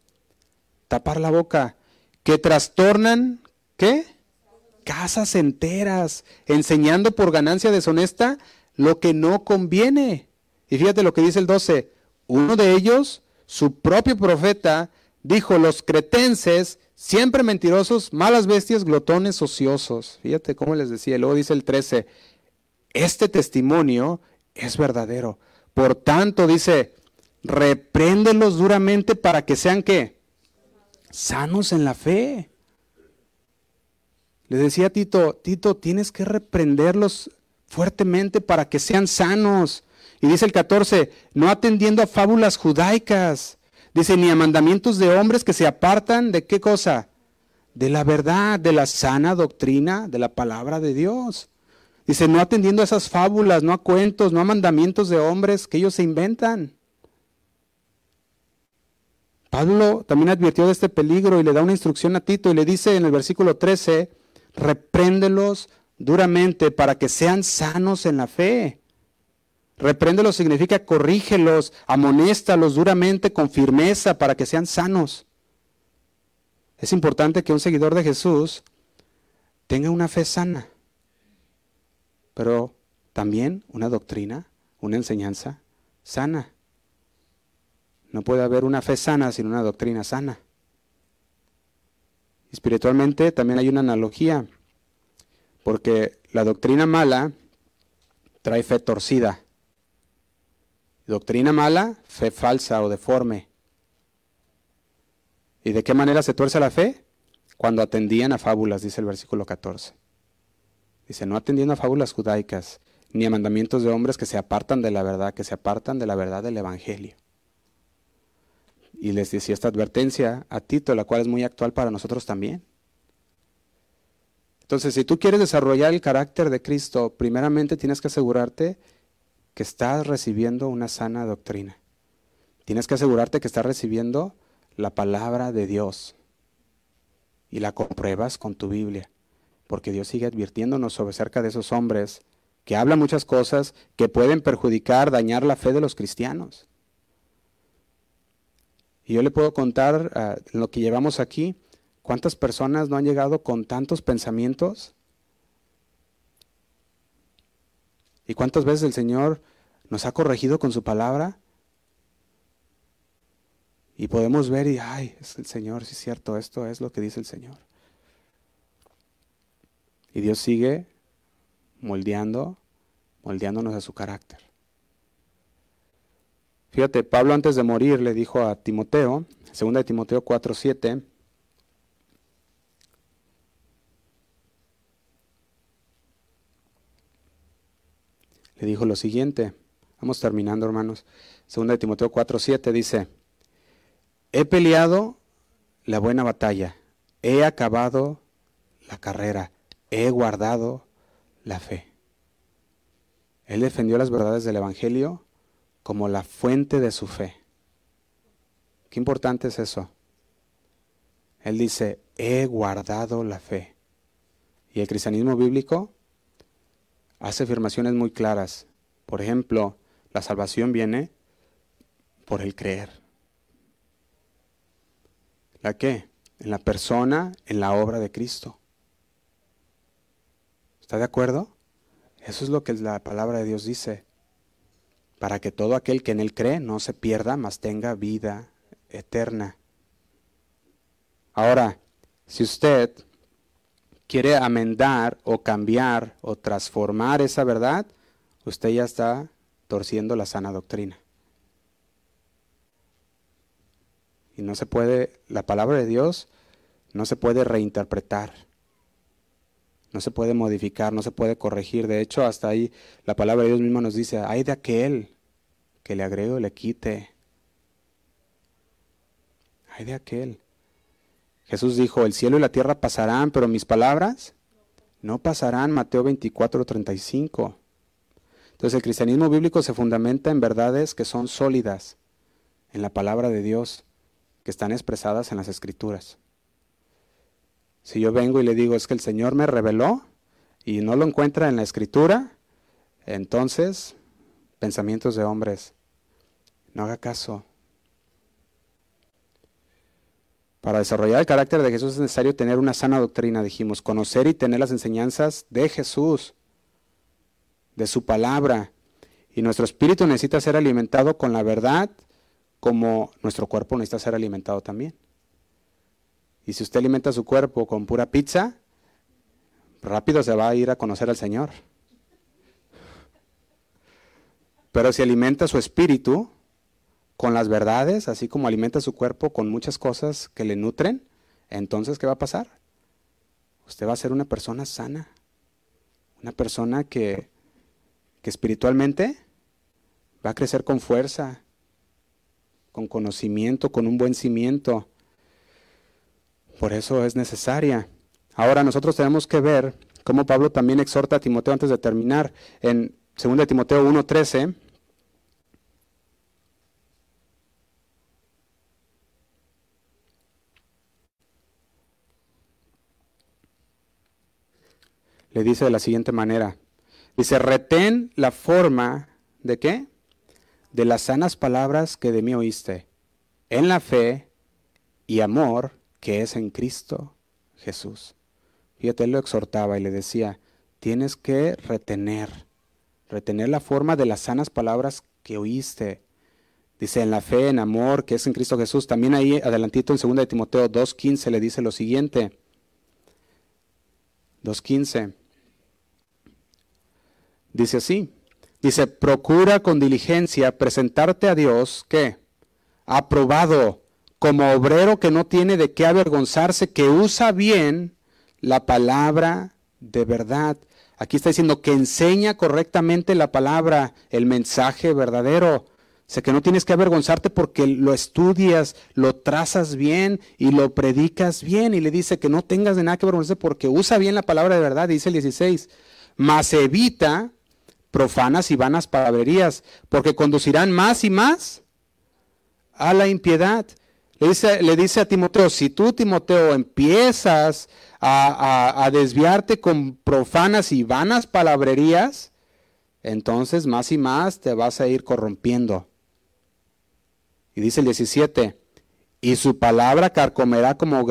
tapar la boca, que trastornan, ¿qué? Casas enteras, enseñando por ganancia deshonesta lo que no conviene. Y fíjate lo que dice el 12, Uno de ellos, su propio profeta, dijo, los cretenses, siempre mentirosos, malas bestias, glotones, ociosos. Fíjate cómo les decía. Luego dice el 13, este testimonio es verdadero. Por tanto, dice, repréndelos duramente para que sean qué? Sanos en la fe. Le decía a Tito, Tito, tienes que reprenderlos fuertemente para que sean sanos. Y dice el 14, no atendiendo a fábulas judaicas. Dice, ni a mandamientos de hombres que se apartan de qué cosa? De la verdad, de la sana doctrina, de la palabra de Dios. Dice, no atendiendo a esas fábulas, no a cuentos, no a mandamientos de hombres que ellos se inventan. Pablo también advirtió de este peligro y le da una instrucción a Tito y le dice en el versículo 13, repréndelos duramente para que sean sanos en la fe. Repréndelos significa corrígelos, amonéstalos duramente con firmeza para que sean sanos. Es importante que un seguidor de Jesús tenga una fe sana, pero también una doctrina, una enseñanza sana. No puede haber una fe sana sin una doctrina sana. Espiritualmente también hay una analogía, porque la doctrina mala trae fe torcida. Doctrina mala, fe falsa o deforme. ¿Y de qué manera se tuerce la fe? Cuando atendían a fábulas, dice el versículo 14. Dice, no atendiendo a fábulas judaicas, ni a mandamientos de hombres que se apartan de la verdad, que se apartan de la verdad del Evangelio. Y les decía esta advertencia a Tito, la cual es muy actual para nosotros también. Entonces, si tú quieres desarrollar el carácter de Cristo, primeramente tienes que asegurarte que estás recibiendo una sana doctrina. Tienes que asegurarte que estás recibiendo la palabra de Dios y la compruebas con tu Biblia, porque Dios sigue advirtiéndonos sobre cerca de esos hombres que hablan muchas cosas que pueden perjudicar, dañar la fe de los cristianos. Y yo le puedo contar ah, lo que llevamos aquí, cuántas personas no han llegado con tantos pensamientos. Y cuántas veces el Señor nos ha corregido con su palabra. Y podemos ver y, ay, es el Señor, sí es cierto, esto es lo que dice el Señor. Y Dios sigue moldeando, moldeándonos a su carácter. Fíjate, Pablo antes de morir le dijo a Timoteo, 2 de Timoteo 4:7, le dijo lo siguiente, vamos terminando hermanos, 2 de Timoteo 4:7 dice, he peleado la buena batalla, he acabado la carrera, he guardado la fe. Él defendió las verdades del Evangelio como la fuente de su fe. Qué importante es eso. Él dice, he guardado la fe. Y el cristianismo bíblico hace afirmaciones muy claras. Por ejemplo, la salvación viene por el creer. ¿La qué? En la persona, en la obra de Cristo. ¿Está de acuerdo? Eso es lo que la palabra de Dios dice para que todo aquel que en él cree no se pierda, mas tenga vida eterna. Ahora, si usted quiere amendar o cambiar o transformar esa verdad, usted ya está torciendo la sana doctrina. Y no se puede, la palabra de Dios no se puede reinterpretar, no se puede modificar, no se puede corregir. De hecho, hasta ahí la palabra de Dios mismo nos dice, hay de aquel que le agregue le quite. Hay de aquel. Jesús dijo, el cielo y la tierra pasarán, pero mis palabras no pasarán. Mateo 24, 35. Entonces el cristianismo bíblico se fundamenta en verdades que son sólidas, en la palabra de Dios, que están expresadas en las escrituras. Si yo vengo y le digo, es que el Señor me reveló y no lo encuentra en la escritura, entonces pensamientos de hombres. No haga caso. Para desarrollar el carácter de Jesús es necesario tener una sana doctrina, dijimos, conocer y tener las enseñanzas de Jesús, de su palabra. Y nuestro espíritu necesita ser alimentado con la verdad como nuestro cuerpo necesita ser alimentado también. Y si usted alimenta su cuerpo con pura pizza, rápido se va a ir a conocer al Señor. Pero si alimenta su espíritu con las verdades, así como alimenta su cuerpo con muchas cosas que le nutren, entonces ¿qué va a pasar? Usted va a ser una persona sana, una persona que, que espiritualmente va a crecer con fuerza, con conocimiento, con un buen cimiento. Por eso es necesaria. Ahora nosotros tenemos que ver cómo Pablo también exhorta a Timoteo antes de terminar en 2 Timoteo 1:13. Le dice de la siguiente manera. Dice, retén la forma de qué? De las sanas palabras que de mí oíste, en la fe y amor que es en Cristo Jesús. Fíjate, él lo exhortaba y le decía, tienes que retener, retener la forma de las sanas palabras que oíste. Dice, en la fe, en amor, que es en Cristo Jesús. También ahí, adelantito en 2 de Timoteo 2.15, le dice lo siguiente. 2.15. Dice así. Dice, procura con diligencia presentarte a Dios, ¿qué? Aprobado, como obrero que no tiene de qué avergonzarse, que usa bien la palabra de verdad. Aquí está diciendo que enseña correctamente la palabra, el mensaje verdadero. Sé que no tienes que avergonzarte porque lo estudias, lo trazas bien y lo predicas bien. Y le dice que no tengas de nada que avergonzarte porque usa bien la palabra de verdad, dice el 16. Mas evita profanas y vanas palabrerías, porque conducirán más y más a la impiedad. Le dice, le dice a Timoteo, si tú, Timoteo, empiezas a, desviarte con profanas y vanas palabrerías, entonces más y más te vas a ir corrompiendo. Y dice el 17, y su palabra carcomerá como,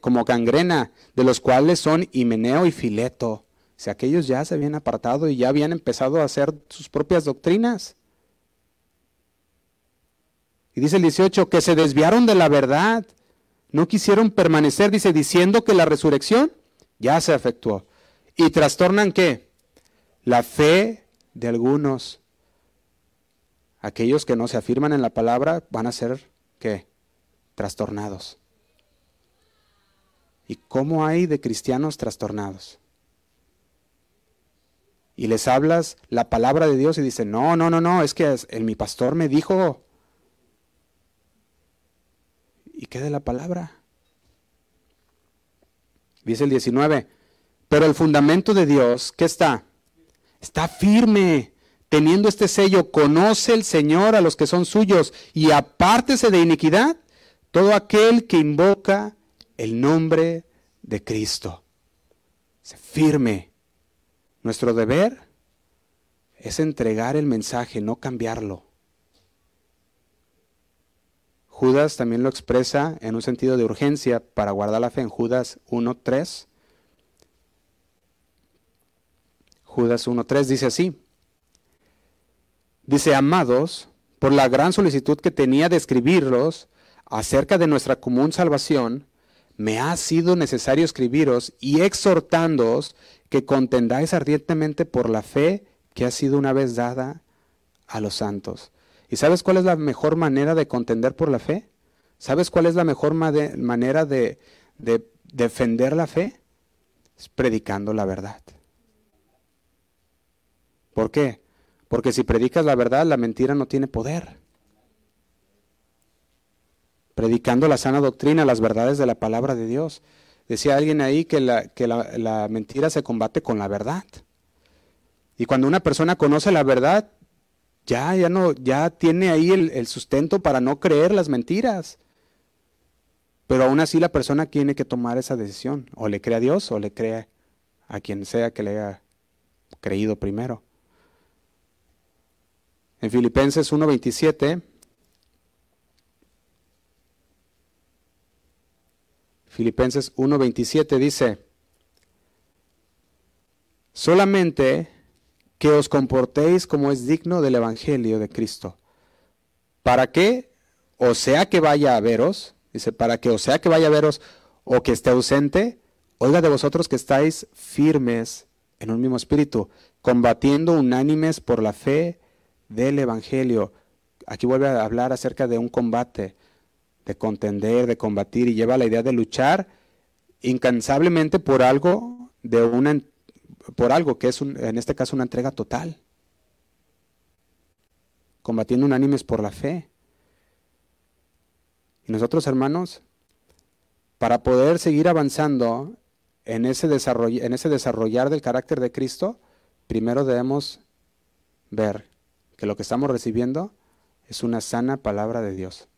como gangrena, de los cuales son Himeneo y Fileto. Si aquellos ya se habían apartado y ya habían empezado a hacer sus propias doctrinas. Y dice el 18, que se desviaron de la verdad no quisieron permanecer, dice, diciendo que la resurrección ya se efectuó. ¿Y trastornan qué? La fe de algunos. Aquellos que no se afirman en la palabra van a ser, ¿qué? Trastornados. ¿Y cómo hay de cristianos trastornados? Y les hablas la palabra de Dios y dicen, no, no, no, no, es que el, mi pastor me dijo, ¿Y qué de la palabra? Dice el 19, pero el fundamento de Dios, ¿qué está? Está firme, teniendo este sello, conoce el Señor a los que son suyos y apártese de iniquidad todo aquel que invoca el nombre de Cristo. Se firme. Nuestro deber es entregar el mensaje, no cambiarlo. Judas también lo expresa en un sentido de urgencia para guardar la fe en Judas 1.3. Judas 1.3 dice así. Dice, amados, por la gran solicitud que tenía de escribirlos acerca de nuestra común salvación, me ha sido necesario escribiros y exhortándoos que contendáis ardientemente por la fe que ha sido una vez dada a los santos. ¿Y sabes cuál es la mejor manera de contender por la fe? ¿Sabes cuál es la mejor manera de, de defender la fe? Es predicando la verdad. ¿Por qué? Porque si predicas la verdad, la mentira no tiene poder. Predicando la sana doctrina, las verdades de la palabra de Dios. Decía alguien ahí que, la, que la, la, mentira se combate con la verdad. Y cuando una persona conoce la verdad, ya, ya no, ya tiene ahí el, sustento para no creer las mentiras. Pero aún así la persona tiene que tomar esa decisión. O le cree a Dios o le cree a quien sea que le haya creído primero. En Filipenses 1.27, Filipenses 1.27 dice, solamente que os comportéis como es digno del Evangelio de Cristo. ¿Para qué? o sea que vaya a veros, dice, para que o sea que vaya a veros o que esté ausente, oiga de vosotros que estáis firmes en un mismo espíritu, combatiendo unánimes por la fe del Evangelio. Aquí vuelve a hablar acerca de un combate, de contender, de combatir, y lleva la idea de luchar incansablemente por algo, de una, por algo que es en este caso una entrega total. Combatiendo unánimes por la fe. Y nosotros, hermanos, para poder seguir avanzando en ese, en ese desarrollar del carácter de Cristo, primero debemos ver que lo que estamos recibiendo es una sana palabra de Dios.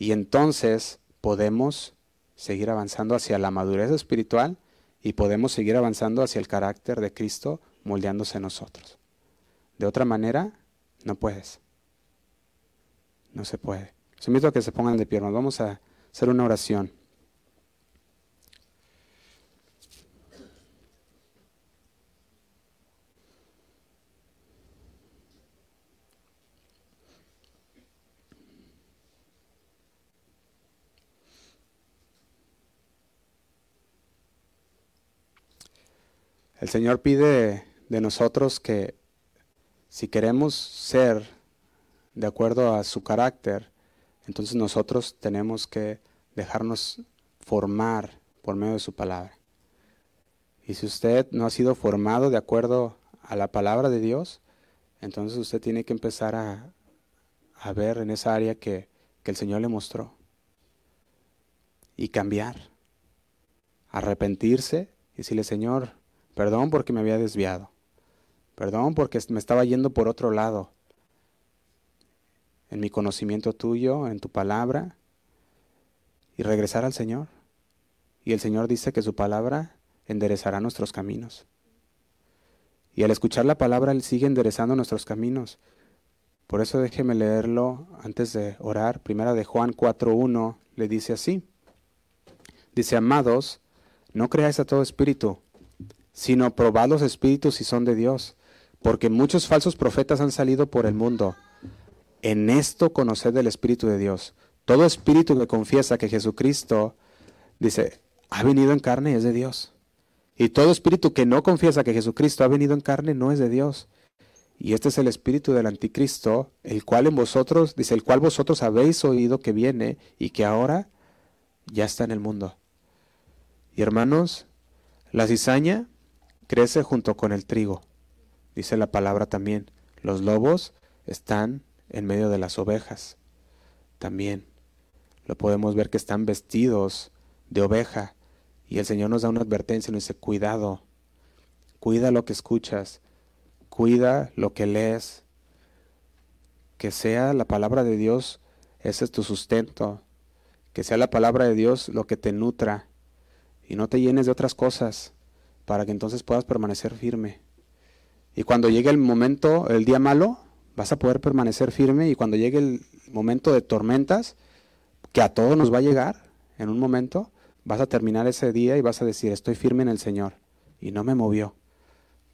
Y entonces podemos seguir avanzando hacia la madurez espiritual y podemos seguir avanzando hacia el carácter de Cristo moldeándose en nosotros. De otra manera, no puedes. No se puede. Invito a que se pongan de pie, Vamos a hacer una oración. El Señor pide de nosotros que si queremos ser de acuerdo a su carácter, entonces nosotros tenemos que dejarnos formar por medio de su palabra. Y si usted no ha sido formado de acuerdo a la palabra de Dios, entonces usted tiene que empezar a, a ver en esa área que, que el Señor le mostró. Y cambiar. Arrepentirse y decirle, Señor, Perdón porque me había desviado. Perdón porque me estaba yendo por otro lado. En mi conocimiento tuyo, en tu palabra. Y regresar al Señor. Y el Señor dice que su palabra enderezará nuestros caminos. Y al escuchar la palabra, Él sigue enderezando nuestros caminos. Por eso déjeme leerlo antes de orar. Primera de Juan 4.1 le dice así. Dice, amados, no creáis a todo espíritu, sino probad los espíritus si son de Dios, porque muchos falsos profetas han salido por el mundo. En esto conoced el Espíritu de Dios. Todo espíritu que confiesa que Jesucristo, dice, ha venido en carne es de Dios. Y todo espíritu que no confiesa que Jesucristo ha venido en carne no es de Dios. Y este es el espíritu del anticristo, el cual en vosotros, dice, el cual vosotros habéis oído que viene y que ahora ya está en el mundo. Y hermanos, la cizaña crece junto con el trigo. Dice la palabra también, los lobos están en medio de las ovejas. También lo podemos ver que están vestidos de oveja. Y el Señor nos da una advertencia, nos dice, cuidado, cuida lo que escuchas, cuida lo que lees, que sea la palabra de Dios, ese es tu sustento, que sea la palabra de Dios lo que te nutra y no te llenes de otras cosas para que entonces puedas permanecer firme. Y cuando llegue el momento, el día malo, vas a poder permanecer firme y cuando llegue el momento de tormentas, que a todos nos va a llegar en un momento, vas a terminar ese día y vas a decir, estoy firme en el Señor y no me movió,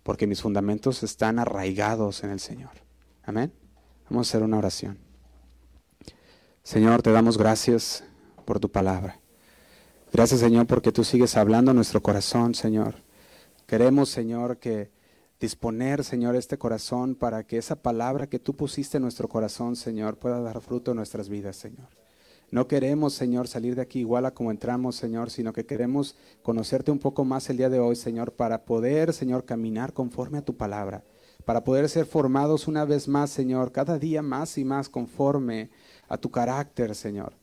porque mis fundamentos están arraigados en el Señor. Amén. Vamos a hacer una oración. Señor, te damos gracias por tu palabra. Gracias, Señor, porque tú sigues hablando a nuestro corazón, Señor. Queremos, Señor, que disponer, Señor, este corazón para que esa palabra que tú pusiste en nuestro corazón, Señor, pueda dar fruto en nuestras vidas, Señor. No queremos, Señor, salir de aquí igual a como entramos, Señor, sino que queremos conocerte un poco más el día de hoy, Señor, para poder, Señor, caminar conforme a tu palabra, para poder ser formados una vez más, Señor, cada día más y más conforme a tu carácter, Señor.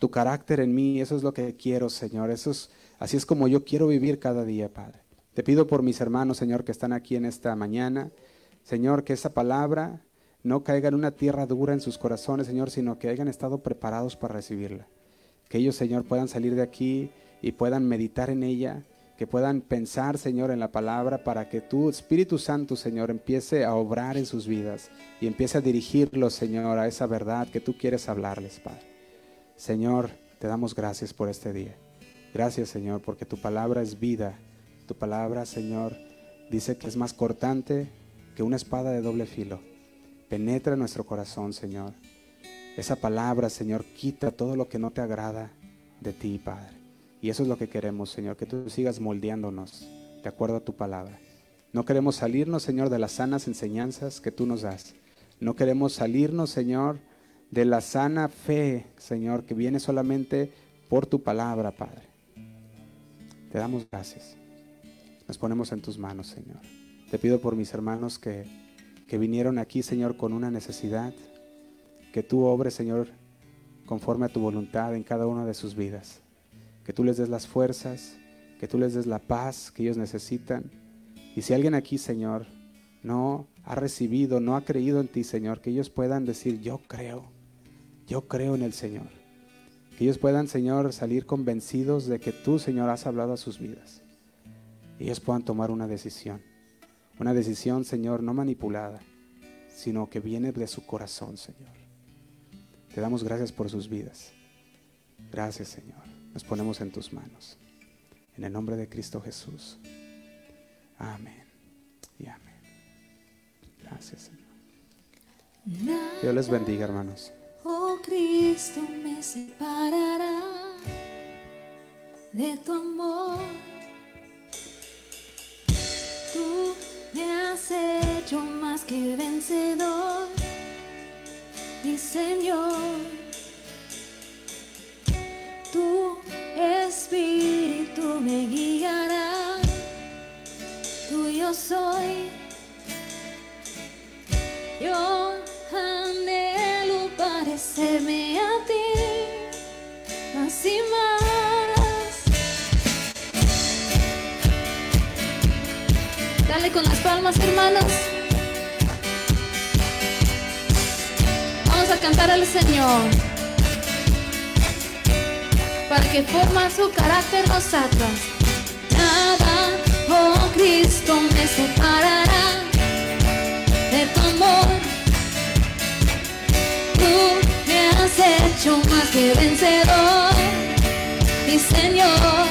Tu carácter en mí, eso es lo que quiero, Señor. Eso es, así es como yo quiero vivir cada día, Padre. Te pido por mis hermanos, Señor, que están aquí en esta mañana. Señor, que esa palabra no caiga en una tierra dura en sus corazones, Señor, sino que hayan estado preparados para recibirla. Que ellos, Señor, puedan salir de aquí y puedan meditar en ella, que puedan pensar, Señor, en la palabra para que tu Espíritu Santo, Señor, empiece a obrar en sus vidas y empiece a dirigirlos, Señor, a esa verdad que tú quieres hablarles, Padre. Señor, te damos gracias por este día. Gracias, Señor, porque tu palabra es vida tu palabra, Señor, dice que es más cortante que una espada de doble filo. Penetra nuestro corazón, Señor. Esa palabra, Señor, quita todo lo que no te agrada de ti, Padre. Y eso es lo que queremos, Señor, que tú sigas moldeándonos de acuerdo a tu palabra. No queremos salirnos, Señor, de las sanas enseñanzas que tú nos das. No queremos salirnos, Señor, de la sana fe, Señor, que viene solamente por tu palabra, Padre. Te damos gracias. Nos ponemos en tus manos, Señor. Te pido por mis hermanos que, que vinieron aquí, Señor, con una necesidad, que tú obres, Señor, conforme a tu voluntad en cada una de sus vidas. Que tú les des las fuerzas, que tú les des la paz que ellos necesitan. Y si alguien aquí, Señor, no ha recibido, no ha creído en ti, Señor, que ellos puedan decir, yo creo, yo creo en el Señor. Que ellos puedan, Señor, salir convencidos de que tú, Señor, has hablado a sus vidas. Ellos puedan tomar una decisión. Una decisión, Señor, no manipulada, sino que viene de su corazón, Señor. Te damos gracias por sus vidas. Gracias, Señor. Nos ponemos en tus manos. En el nombre de Cristo Jesús. Amén. Y amén. Gracias, Señor. Dios les bendiga, hermanos. Oh Cristo me separará de tu amor. Tú hermanos. a cantar al Señor para que forma su carácter nosotros. Nada, oh Cristo, me separará de tu amor. Tú me has hecho más que vencedor, mi Señor.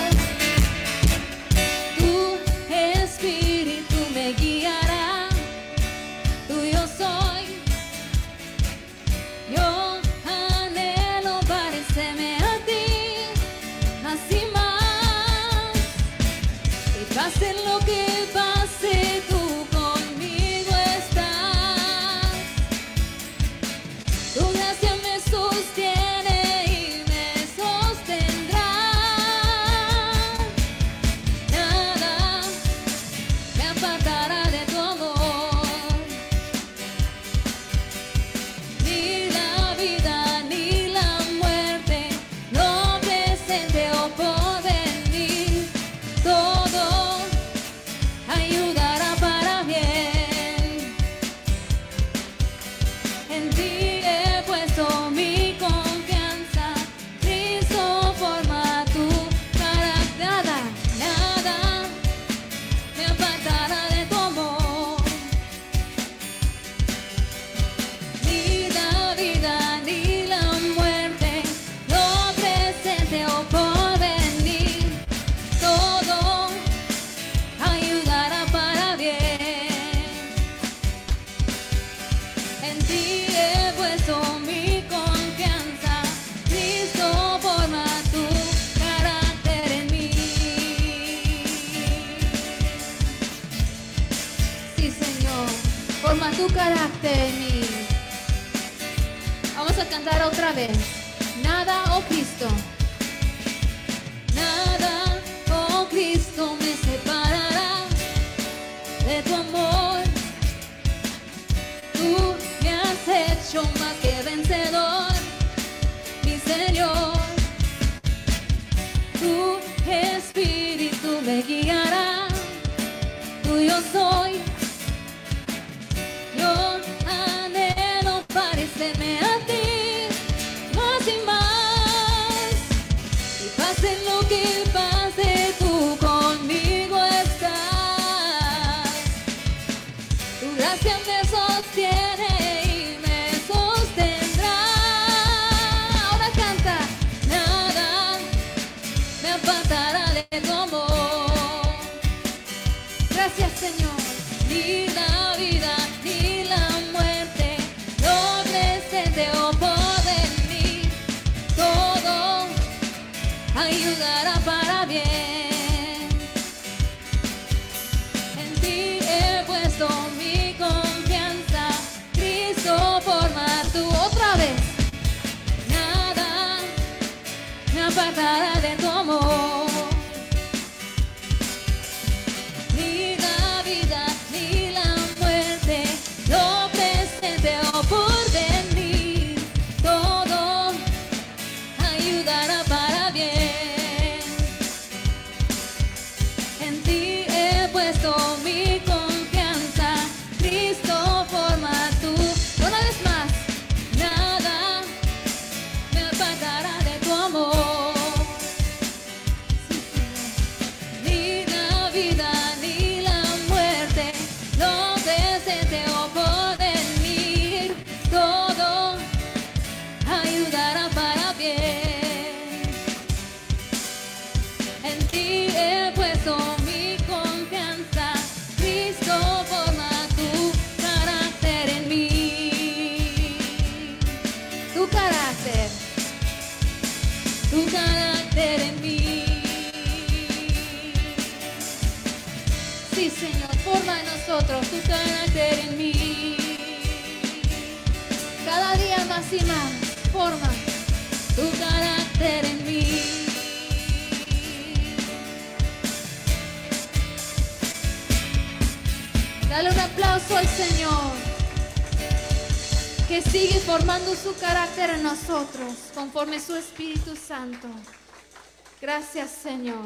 Gracias, Señor.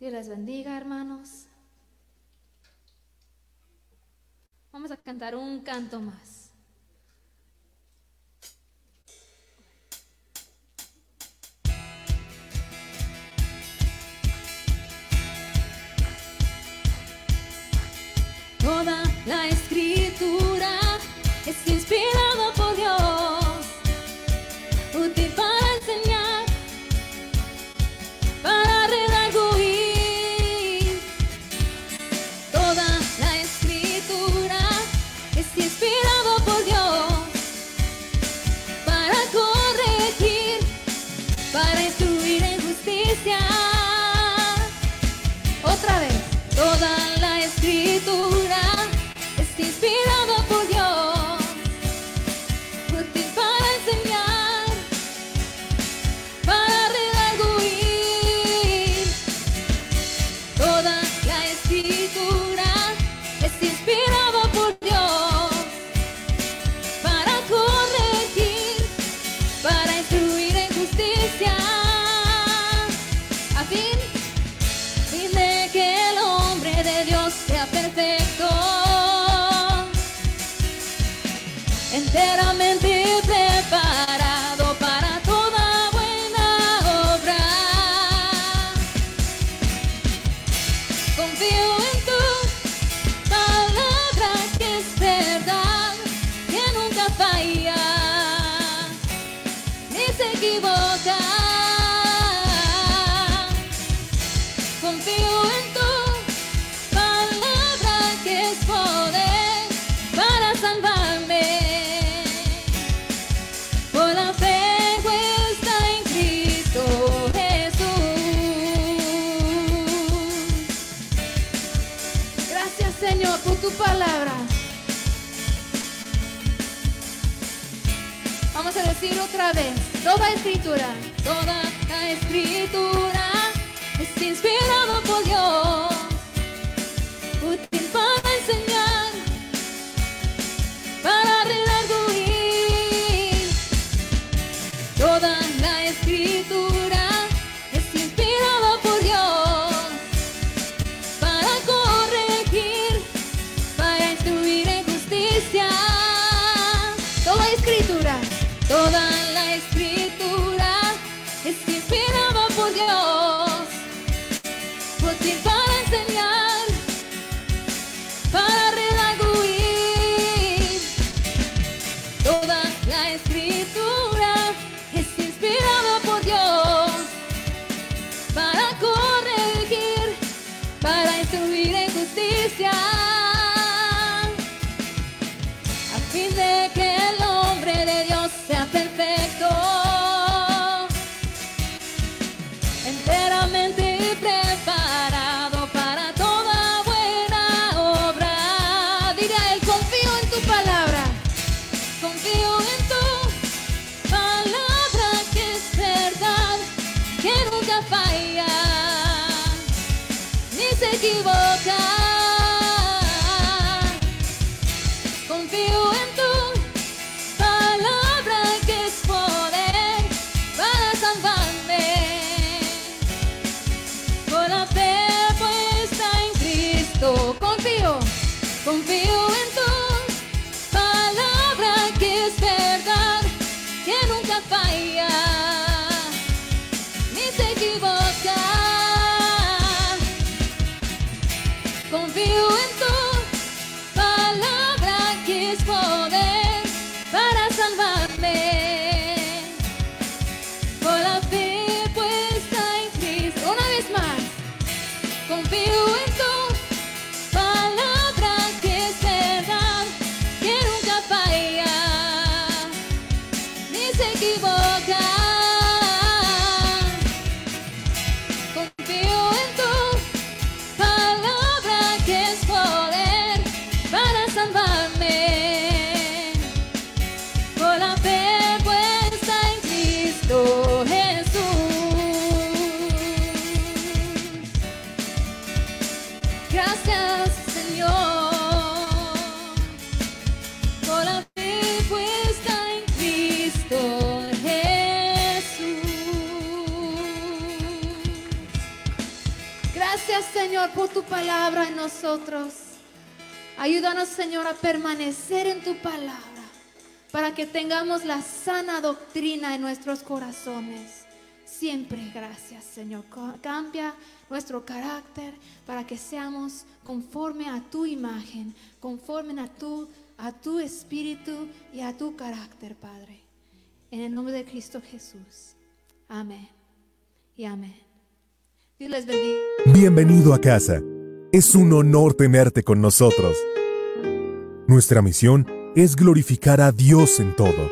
Dios les bendiga, hermanos. Vamos a cantar un canto más. Toda la escritura es inspirada. Ayúdanos, Señor, a permanecer en tu palabra para que tengamos la sana doctrina en nuestros corazones. Siempre gracias, Señor. Cambia nuestro carácter para que seamos conforme a tu imagen, conforme a tu, a tu espíritu y a tu carácter, Padre. En el nombre de Cristo Jesús. Amén. Y amén. Bienvenido a casa. Es un honor tenerte con nosotros. Nuestra misión es glorificar a Dios en todo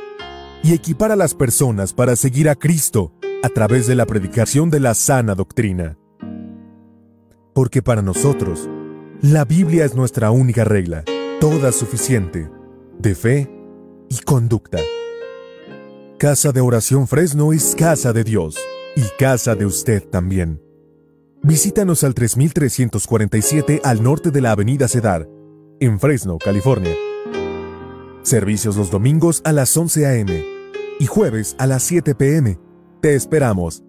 y equipar a las personas para seguir a Cristo a través de la predicación de la sana doctrina. Porque para nosotros, la Biblia es nuestra única regla, toda suficiente, de fe y conducta. Casa de Oración Fresno es casa de Dios y casa de usted también. Visítanos al 3347 al norte de la Avenida Cedar, en Fresno, California. Servicios los domingos a las 11 a.m. y jueves a las 7 p.m. Te esperamos.